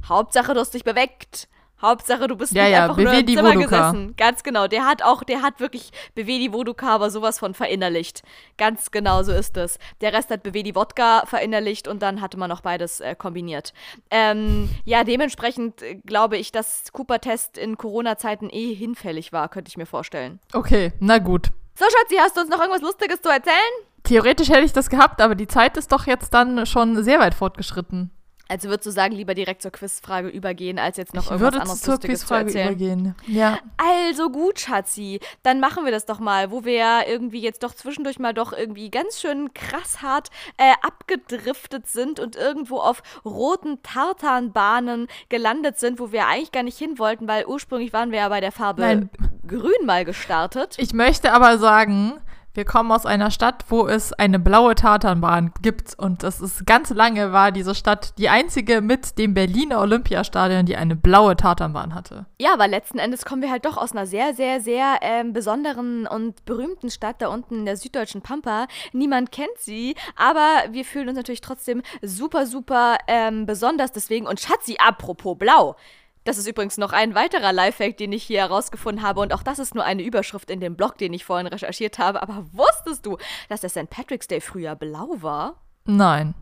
Hauptsache, du hast dich bewegt. Hauptsache, du bist ja, nicht ja, einfach nur im Zimmer Voduka. gesessen. Ganz genau. Der hat auch, der hat wirklich Bewedi Voduka aber sowas von verinnerlicht. Ganz genau so ist es. Der Rest hat Bewedi Wodka verinnerlicht und dann hatte man noch beides äh, kombiniert. Ähm, ja, dementsprechend äh, glaube ich, dass Cooper-Test in Corona-Zeiten eh hinfällig war, könnte ich mir vorstellen. Okay, na gut. So, Schatzi, hast du uns noch irgendwas Lustiges zu erzählen? Theoretisch hätte ich das gehabt, aber die Zeit ist doch jetzt dann schon sehr weit fortgeschritten. Also würdest du sagen, lieber direkt zur Quizfrage übergehen, als jetzt noch ich irgendwas anderes zur Lustiges Quizfrage zu erzählen? Übergehen. Ja. Also gut, Schatzi, dann machen wir das doch mal, wo wir ja irgendwie jetzt doch zwischendurch mal doch irgendwie ganz schön krass hart äh, abgedriftet sind und irgendwo auf roten Tartanbahnen gelandet sind, wo wir eigentlich gar nicht hin wollten, weil ursprünglich waren wir ja bei der Farbe Nein. Grün mal gestartet. Ich möchte aber sagen, wir kommen aus einer Stadt, wo es eine blaue Tatanbahn gibt. Und das ist ganz lange war diese Stadt die einzige mit dem Berliner Olympiastadion, die eine blaue Tatanbahn hatte. Ja, aber letzten Endes kommen wir halt doch aus einer sehr, sehr, sehr ähm, besonderen und berühmten Stadt da unten in der süddeutschen Pampa. Niemand kennt sie, aber wir fühlen uns natürlich trotzdem super, super ähm, besonders deswegen. Und Schatzi, apropos blau. Das ist übrigens noch ein weiterer Lifehack, den ich hier herausgefunden habe. Und auch das ist nur eine Überschrift in dem Blog, den ich vorhin recherchiert habe. Aber wusstest du, dass der St. Patrick's Day früher blau war? Nein.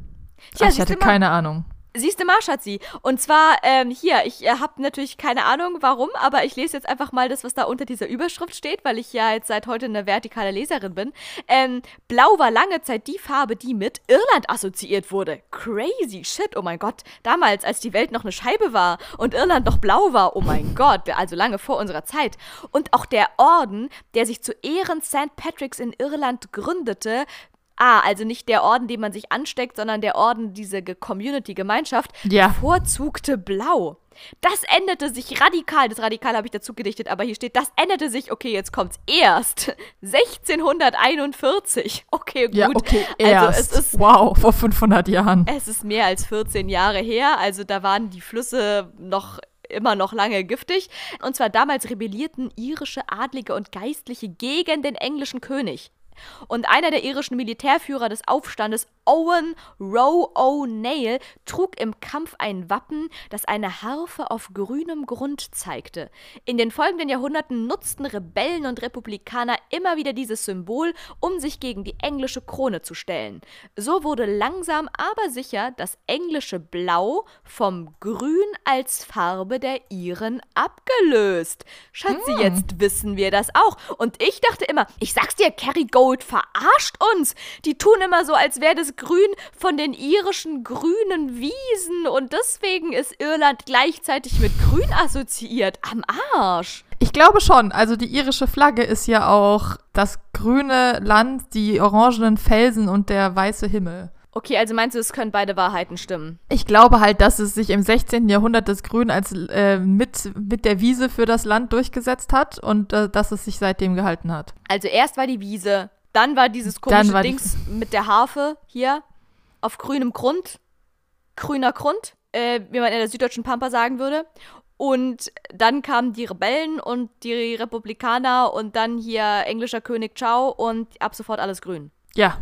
Tja, ich hatte keine Ahnung. Siehst du, Marsch hat sie. Und zwar ähm, hier, ich äh, habe natürlich keine Ahnung warum, aber ich lese jetzt einfach mal das, was da unter dieser Überschrift steht, weil ich ja jetzt seit heute eine vertikale Leserin bin. Ähm, Blau war lange Zeit die Farbe, die mit Irland assoziiert wurde. Crazy shit, oh mein Gott. Damals, als die Welt noch eine Scheibe war und Irland noch blau war, oh mein Gott, also lange vor unserer Zeit. Und auch der Orden, der sich zu Ehren St. Patrick's in Irland gründete, Ah, also nicht der Orden, den man sich ansteckt, sondern der Orden, diese Community-Gemeinschaft, ja. bevorzugte Blau. Das änderte sich radikal. Das Radikal habe ich dazu gedichtet, aber hier steht, das änderte sich, okay, jetzt kommt's erst 1641. Okay, gut. Ja, okay, erst. Also es ist, wow, vor 500 Jahren. Es ist mehr als 14 Jahre her, also da waren die Flüsse noch immer noch lange giftig. Und zwar damals rebellierten irische Adlige und Geistliche gegen den englischen König. Und einer der irischen Militärführer des Aufstandes, Owen Rowe O'Neill, trug im Kampf ein Wappen, das eine Harfe auf grünem Grund zeigte. In den folgenden Jahrhunderten nutzten Rebellen und Republikaner immer wieder dieses Symbol, um sich gegen die englische Krone zu stellen. So wurde langsam aber sicher das englische Blau vom Grün als Farbe der Iren abgelöst. Schatzi, Hm. jetzt wissen wir das auch. Und ich dachte immer, ich sag's dir, Kerry Gold verarscht uns. Die tun immer so, als wäre das Grün von den irischen grünen Wiesen und deswegen ist Irland gleichzeitig mit Grün assoziiert. Am Arsch. Ich glaube schon. Also die irische Flagge ist ja auch das grüne Land, die orangenen Felsen und der weiße Himmel. Okay, also meinst du, es können beide Wahrheiten stimmen? Ich glaube halt, dass es sich im 16. Jahrhundert das Grün als äh, mit, mit der Wiese für das Land durchgesetzt hat und äh, dass es sich seitdem gehalten hat. Also erst war die Wiese, dann war dieses komische war Dings mit der Harfe hier auf grünem Grund. Grüner Grund, äh, wie man in der süddeutschen Pampa sagen würde. Und dann kamen die Rebellen und die Republikaner und dann hier englischer König Ciao und ab sofort alles grün. Ja.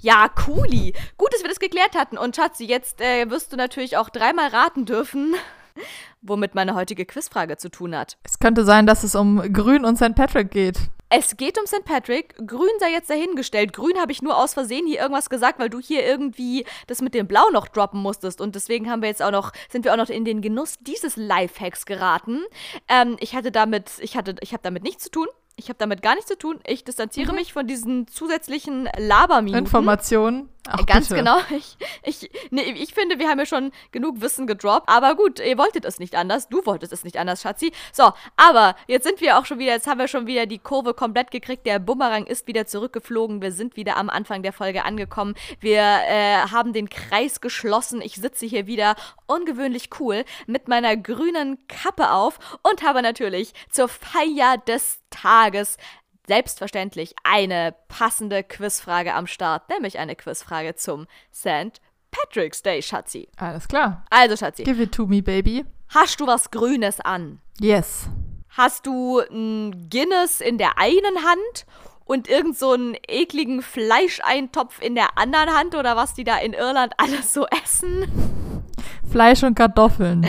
Ja, cooli. Gut, dass wir das geklärt hatten. Und Schatzi, jetzt äh, wirst du natürlich auch dreimal raten dürfen, womit meine heutige Quizfrage zu tun hat. Es könnte sein, dass es um Grün und St. Patrick geht. Es geht um St. Patrick. Grün sei jetzt dahingestellt. Grün habe ich nur aus Versehen hier irgendwas gesagt, weil du hier irgendwie das mit dem Blau noch droppen musstest. Und deswegen haben wir jetzt auch noch, sind wir auch noch in den Genuss dieses Lifehacks geraten. Ähm, ich hatte damit, ich hatte, ich habe damit nichts zu tun. Ich habe damit gar nichts zu tun. Ich distanziere mich von diesen zusätzlichen Laberminuten. Informationen. Ach, Ganz bitte. genau. Ich, ich, nee, ich finde, wir haben ja schon genug Wissen gedroppt. Aber gut, ihr wolltet es nicht anders. Du wolltest es nicht anders, Schatzi. So, aber jetzt sind wir auch schon wieder, jetzt haben wir schon wieder die Kurve komplett gekriegt. Der Bumerang ist wieder zurückgeflogen. Wir sind wieder am Anfang der Folge angekommen. Wir äh, haben den Kreis geschlossen. Ich sitze hier wieder ungewöhnlich cool mit meiner grünen Kappe auf und habe natürlich zur Feier des Tages selbstverständlich eine passende Quizfrage am Start, nämlich eine Quizfrage zum St. Patrick's Day, Schatzi. Alles klar. Also, Schatzi, Give it to me, baby. hast du was Grünes an? Yes. Hast du ein Guinness in der einen Hand und irgend so einen ekligen Fleischeintopf in der anderen Hand oder was die da in Irland alles so essen? Fleisch und Kartoffeln.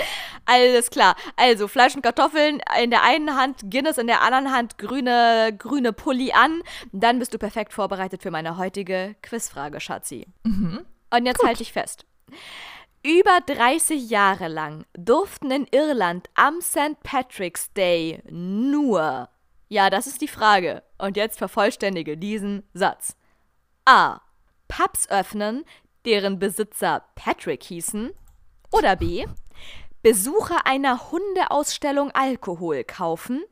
Alles klar. Also Fleisch und Kartoffeln in der einen Hand, Guinness in der anderen Hand, grüne, grüne Pulli an. Dann bist du perfekt vorbereitet für meine heutige Quizfrage, Schatzi. Und jetzt halte ich fest. Über 30 Jahre lang durften in Irland am St. Patrick's Day nur, ja, das ist die Frage, und jetzt vervollständige diesen Satz. A. Pubs öffnen, deren Besitzer Patrick hießen. Oder B. Besucher einer Hundeausstellung Alkohol kaufen.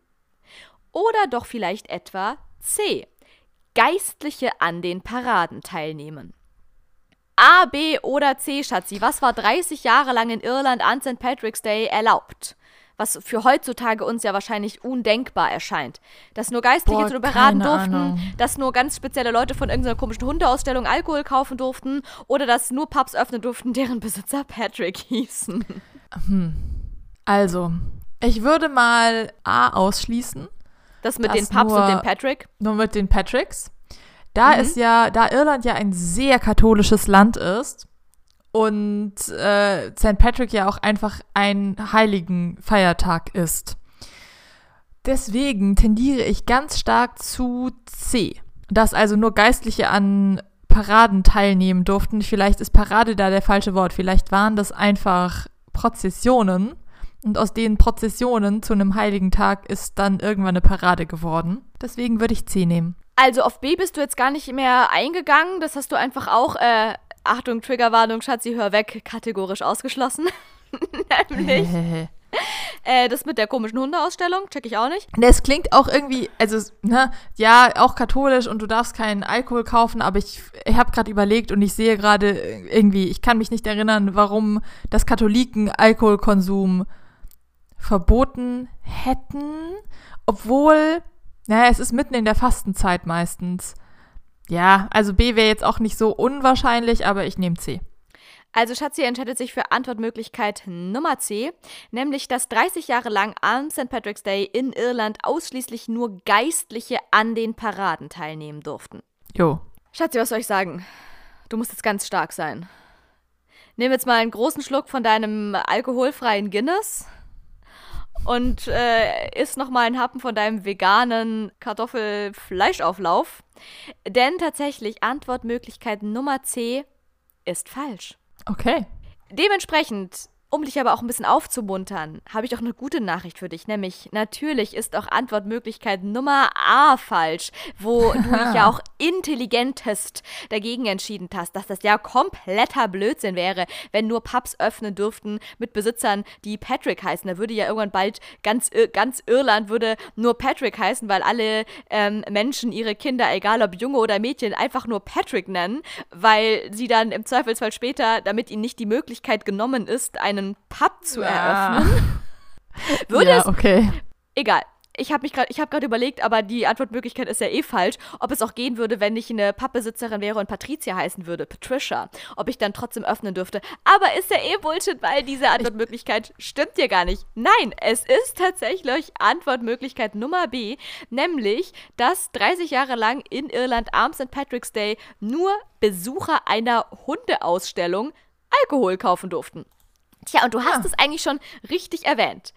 Oder doch vielleicht etwa C. Geistliche an den Paraden teilnehmen. A, B oder C, Schatzi, was war 30 Jahre lang in Irland an St. Patrick's Day erlaubt? Was für heutzutage uns ja wahrscheinlich undenkbar erscheint. Dass nur Geistliche Boah, zu den Paraden keine durften, Ahnung. dass nur ganz spezielle Leute von irgendeiner komischen Hundeausstellung Alkohol kaufen durften oder dass nur Pubs öffnen durften, deren Besitzer Patrick hießen. Also, ich würde mal A ausschließen. Das mit den Pubs und dem Patrick. Nur mit den Patricks. Da Mhm. ist ja, da Irland ja ein sehr katholisches Land ist und äh, St. Patrick ja auch einfach ein heiligen Feiertag ist. Deswegen tendiere ich ganz stark zu C. Dass also nur Geistliche an Paraden teilnehmen durften. Vielleicht ist Parade da der falsche Wort. Vielleicht waren das einfach Prozessionen. Und aus den Prozessionen zu einem heiligen Tag ist dann irgendwann eine Parade geworden. Deswegen würde ich C nehmen. Also auf B bist du jetzt gar nicht mehr eingegangen. Das hast du einfach auch, äh, Achtung, Triggerwarnung, Schatzi, hör weg, kategorisch ausgeschlossen. Nämlich äh, das mit der komischen Hundeausstellung, check ich auch nicht. Das klingt auch irgendwie, also, ne, ja, auch katholisch und du darfst keinen Alkohol kaufen, aber ich, ich habe gerade überlegt und ich sehe gerade irgendwie, ich kann mich nicht erinnern, warum das Katholiken Alkoholkonsum verboten hätten, obwohl, naja, es ist mitten in der Fastenzeit meistens. Ja, also B wäre jetzt auch nicht so unwahrscheinlich, aber ich nehme C. Also Schatzi entscheidet sich für Antwortmöglichkeit Nummer C, nämlich dass 30 Jahre lang am St. Patrick's Day in Irland ausschließlich nur Geistliche an den Paraden teilnehmen durften. Jo. Schatzi, was soll ich sagen? Du musst jetzt ganz stark sein. Nimm jetzt mal einen großen Schluck von deinem alkoholfreien Guinness und äh, isst noch mal einen Happen von deinem veganen Kartoffelfleischauflauf. Denn tatsächlich Antwortmöglichkeit Nummer C ist falsch. Okay. Dementsprechend um dich aber auch ein bisschen aufzumuntern, habe ich auch eine gute Nachricht für dich, nämlich natürlich ist auch Antwortmöglichkeit Nummer A falsch, wo du dich ja auch intelligentest dagegen entschieden hast, dass das ja kompletter Blödsinn wäre, wenn nur Pubs öffnen dürften mit Besitzern, die Patrick heißen. Da würde ja irgendwann bald ganz, ganz Irland würde nur Patrick heißen, weil alle ähm, Menschen ihre Kinder, egal ob Junge oder Mädchen, einfach nur Patrick nennen, weil sie dann im Zweifelsfall später, damit ihnen nicht die Möglichkeit genommen ist, einen einen Pub zu ja. eröffnen. Würde ja, okay. Egal. Ich habe mich gerade, ich habe gerade überlegt, aber die Antwortmöglichkeit ist ja eh falsch, ob es auch gehen würde, wenn ich eine Pappbesitzerin wäre und Patricia heißen würde, Patricia, ob ich dann trotzdem öffnen dürfte. Aber ist ja eh Bullshit, weil diese Antwortmöglichkeit stimmt ja gar nicht. Nein, es ist tatsächlich Antwortmöglichkeit Nummer B, nämlich, dass 30 Jahre lang in Irland am St. Patrick's Day nur Besucher einer Hundeausstellung Alkohol kaufen durften. Tja, und du hast ja. es eigentlich schon richtig erwähnt.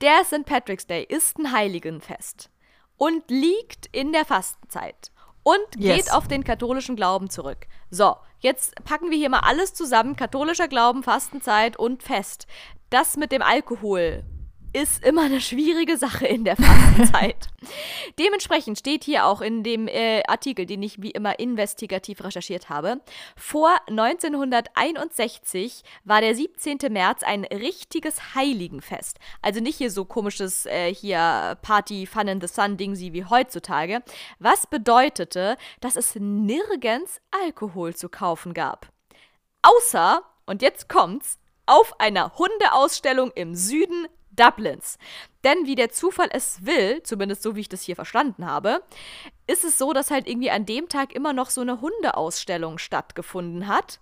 Der St. Patrick's Day ist ein Heiligenfest und liegt in der Fastenzeit und yes. geht auf den katholischen Glauben zurück. So, jetzt packen wir hier mal alles zusammen: katholischer Glauben, Fastenzeit und Fest. Das mit dem Alkohol ist immer eine schwierige Sache in der Fastenzeit. Dementsprechend steht hier auch in dem äh, Artikel, den ich wie immer investigativ recherchiert habe, vor 1961 war der 17. März ein richtiges Heiligenfest. Also nicht hier so komisches äh, hier Party Fun in the Sun Ding wie heutzutage, was bedeutete, dass es nirgends Alkohol zu kaufen gab. Außer, und jetzt kommt's, auf einer Hundeausstellung im Süden Dublins. Denn wie der Zufall es will, zumindest so wie ich das hier verstanden habe, ist es so, dass halt irgendwie an dem Tag immer noch so eine Hundeausstellung stattgefunden hat.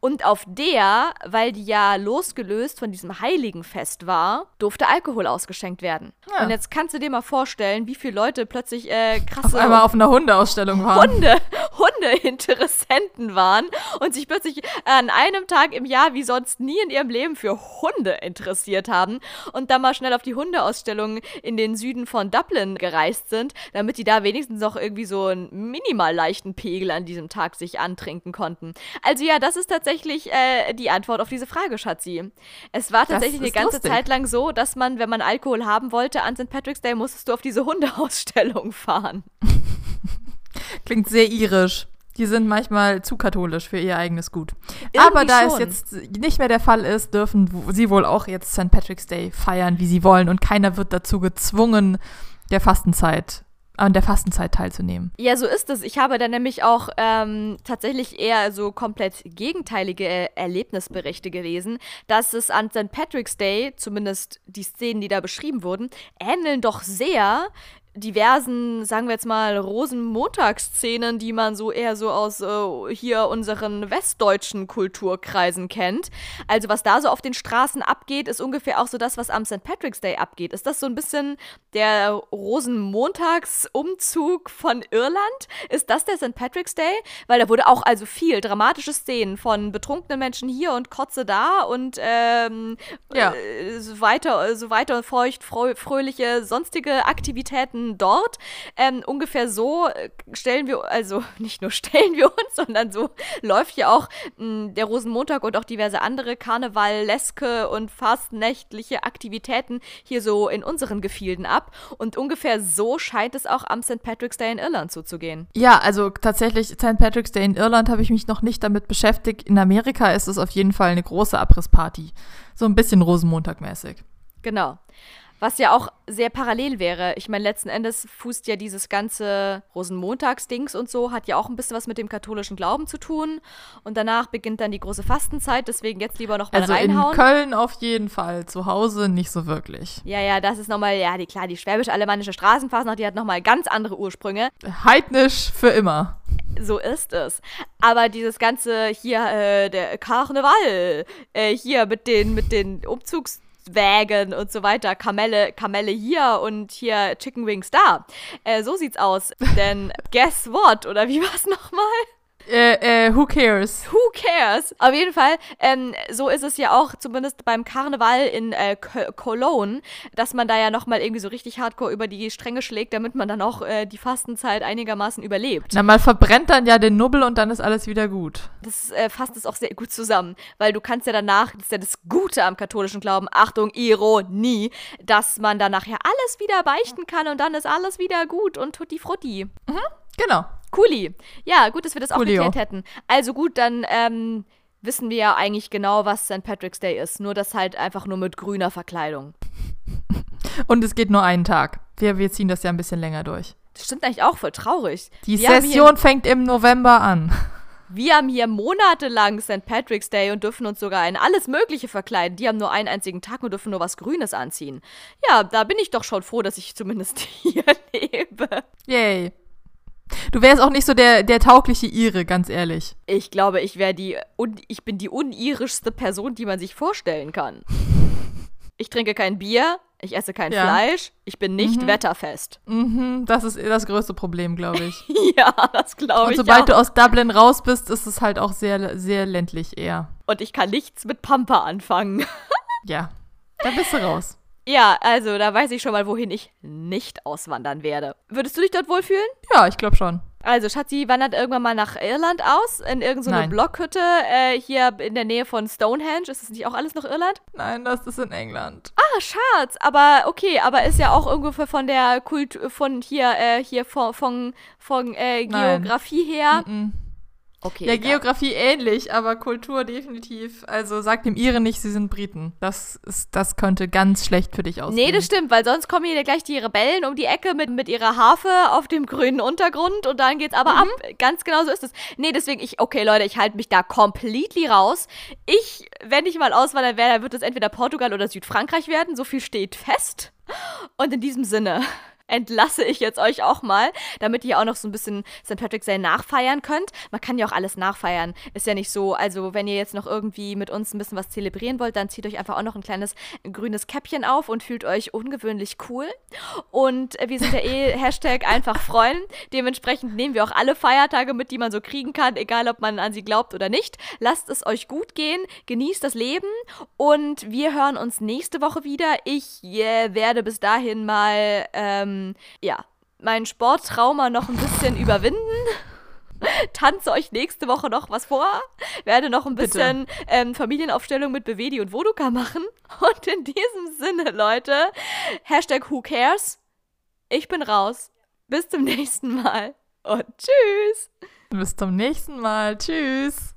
Und auf der, weil die ja losgelöst von diesem Heiligenfest war, durfte Alkohol ausgeschenkt werden. Ja. Und jetzt kannst du dir mal vorstellen, wie viele Leute plötzlich äh, krasse. Auf einmal auf einer Hundeausstellung waren. Hunde, Hundeinteressenten waren und sich plötzlich an einem Tag im Jahr wie sonst nie in ihrem Leben für Hunde interessiert haben und dann mal schnell auf die Hundeausstellung in den Süden von Dublin gereist sind, damit die da wenigstens noch irgendwie so einen minimal leichten Pegel an diesem Tag sich antrinken konnten. Also ja, das ist tatsächlich tatsächlich äh, die Antwort auf diese Frage, Schatzi. Es war tatsächlich eine ganze lustig. Zeit lang so, dass man, wenn man Alkohol haben wollte an St. Patrick's Day, musstest du auf diese Hundeausstellung fahren. Klingt sehr irisch. Die sind manchmal zu katholisch für ihr eigenes Gut. Irgendwie Aber da schon. es jetzt nicht mehr der Fall ist, dürfen sie wohl auch jetzt St. Patrick's Day feiern, wie sie wollen. Und keiner wird dazu gezwungen, der Fastenzeit an der Fastenzeit teilzunehmen. Ja, so ist es. Ich habe da nämlich auch ähm, tatsächlich eher so komplett gegenteilige Erlebnisberichte gelesen, dass es an St. Patrick's Day, zumindest die Szenen, die da beschrieben wurden, ähneln doch sehr diversen, sagen wir jetzt mal, Rosenmontagsszenen, die man so eher so aus äh, hier unseren westdeutschen Kulturkreisen kennt. Also was da so auf den Straßen abgeht, ist ungefähr auch so das, was am St. Patrick's Day abgeht. Ist das so ein bisschen der Rosenmontagsumzug von Irland? Ist das der St. Patrick's Day? Weil da wurde auch also viel dramatische Szenen von betrunkenen Menschen hier und Kotze da und ähm, ja. äh, so weiter, so weiter feucht, fröhliche sonstige Aktivitäten Monaten dort. Ähm, ungefähr so äh, stellen wir, also nicht nur stellen wir uns, sondern so läuft ja auch mh, hm, der Rosenmontag und auch diverse andere Karnevaleske und fast nächtliche Aktivitäten hier so in unseren Gefilden ab. Und ungefähr so scheint es auch am St. Patrick's Day in Irland zuzugehen. Ja, also tatsächlich St. Patrick's Day in Irland habe ich mich noch nicht damit beschäftigt. In Amerika ist es auf jeden Fall eine große Abrissparty. So ein bisschen Rosenmontag-mäßig. Genau. Was ja auch sehr parallel wäre. Ich meine, letzten Endes fußt ja dieses ganze Rosenmontagsdings und so, hat ja auch ein bisschen was mit dem katholischen Glauben zu tun. Und danach beginnt dann die große Fastenzeit, deswegen jetzt lieber noch mal also reinhauen. in Köln auf jeden Fall, zu Hause nicht so wirklich. Ja, ja, das ist nochmal, ja, die, klar, die schwäbisch-alemannische Straßenfastnacht, die hat nochmal ganz andere Ursprünge. Heidnisch für immer. So ist es. Aber dieses ganze hier, äh, der Karneval, äh, hier mit den, mit den Umzugs- Wagon und so weiter. Kamelle, Kamelle hier und hier Chicken Wings da. Äh, so sieht's aus. Denn guess what? Oder wie war's nochmal? Äh, äh, who cares? Who cares? Auf jeden Fall, ähm, so ist es ja auch zumindest beim Karneval in äh, Cologne, dass man da ja nochmal irgendwie so richtig hardcore über die Stränge schlägt, damit man dann auch äh, die Fastenzeit einigermaßen überlebt. Na, man verbrennt dann ja den Nubbel und dann ist alles wieder gut. Das äh, fasst es auch sehr gut zusammen, weil du kannst ja danach, das ist ja das Gute am katholischen Glauben, Achtung, Ironie, dass man dann nachher alles wieder beichten kann und dann ist alles wieder gut und tutti frutti. Mhm, genau. Cooli. Ja, gut, dass wir das auch Coolio. geklärt hätten. Also gut, dann ähm, wissen wir ja eigentlich genau, was St. Patrick's Day ist. Nur das halt einfach nur mit grüner Verkleidung. Und es geht nur einen Tag. Wir, wir ziehen das ja ein bisschen länger durch. Das stimmt eigentlich auch voll traurig. Die wir Session fängt im November an. Wir haben hier monatelang St. Patrick's Day und dürfen uns sogar in alles Mögliche verkleiden. Die haben nur einen einzigen Tag und dürfen nur was Grünes anziehen. Ja, da bin ich doch schon froh, dass ich zumindest hier lebe. Yay. Du wärst auch nicht so der, der taugliche Ire, ganz ehrlich. Ich glaube, ich wäre die ich bin die unirischste Person, die man sich vorstellen kann. Ich trinke kein Bier, ich esse kein ja. Fleisch, ich bin nicht mhm. wetterfest. Mhm, das ist das größte Problem, glaube ich. ja, das glaube ich. Und sobald auch. du aus Dublin raus bist, ist es halt auch sehr, sehr ländlich eher. Und ich kann nichts mit Pampa anfangen. ja, da bist du raus. Ja, also da weiß ich schon mal, wohin ich nicht auswandern werde. Würdest du dich dort wohlfühlen? Ja, ich glaube schon. Also Schatzi wandert irgendwann mal nach Irland aus, in irgendeine so Blockhütte äh, hier in der Nähe von Stonehenge. Ist das nicht auch alles noch Irland? Nein, das ist in England. Ah, Schatz, aber okay, aber ist ja auch irgendwo von der Kultur, von hier, äh, hier von, von, von äh, Geografie her. Mm -mm. Okay. Ja, egal. Geografie ähnlich, aber Kultur definitiv. Also sag dem Iren nicht, sie sind Briten. Das, ist, das könnte ganz schlecht für dich aussehen. Nee, das stimmt, weil sonst kommen hier gleich die Rebellen um die Ecke mit, mit ihrer Harfe auf dem grünen Untergrund und dann geht's aber mhm. ab. Ganz genau so ist es. Nee, deswegen, ich, okay, Leute, ich halte mich da completely raus. Ich, wenn ich mal auswandern werde, dann wird es entweder Portugal oder Südfrankreich werden. So viel steht fest. Und in diesem Sinne entlasse ich jetzt euch auch mal, damit ihr auch noch so ein bisschen St. Patrick's Day nachfeiern könnt. Man kann ja auch alles nachfeiern. Ist ja nicht so, also wenn ihr jetzt noch irgendwie mit uns ein bisschen was zelebrieren wollt, dann zieht euch einfach auch noch ein kleines grünes Käppchen auf und fühlt euch ungewöhnlich cool. Und wir sind ja eh Hashtag einfach freuen. Dementsprechend nehmen wir auch alle Feiertage mit, die man so kriegen kann, egal ob man an sie glaubt oder nicht. Lasst es euch gut gehen, genießt das Leben und wir hören uns nächste Woche wieder. Ich yeah, werde bis dahin mal ähm, ähm, ja, mein Sporttrauma noch ein bisschen überwinden. Tanze euch nächste Woche noch was vor. Werde noch ein bisschen ähm, Familienaufstellung mit Bewedi und Voduka machen. Und in diesem Sinne, Leute, Hashtag Who Cares. Ich bin raus. Bis zum nächsten Mal. Und tschüss. Bis zum nächsten Mal. Tschüss.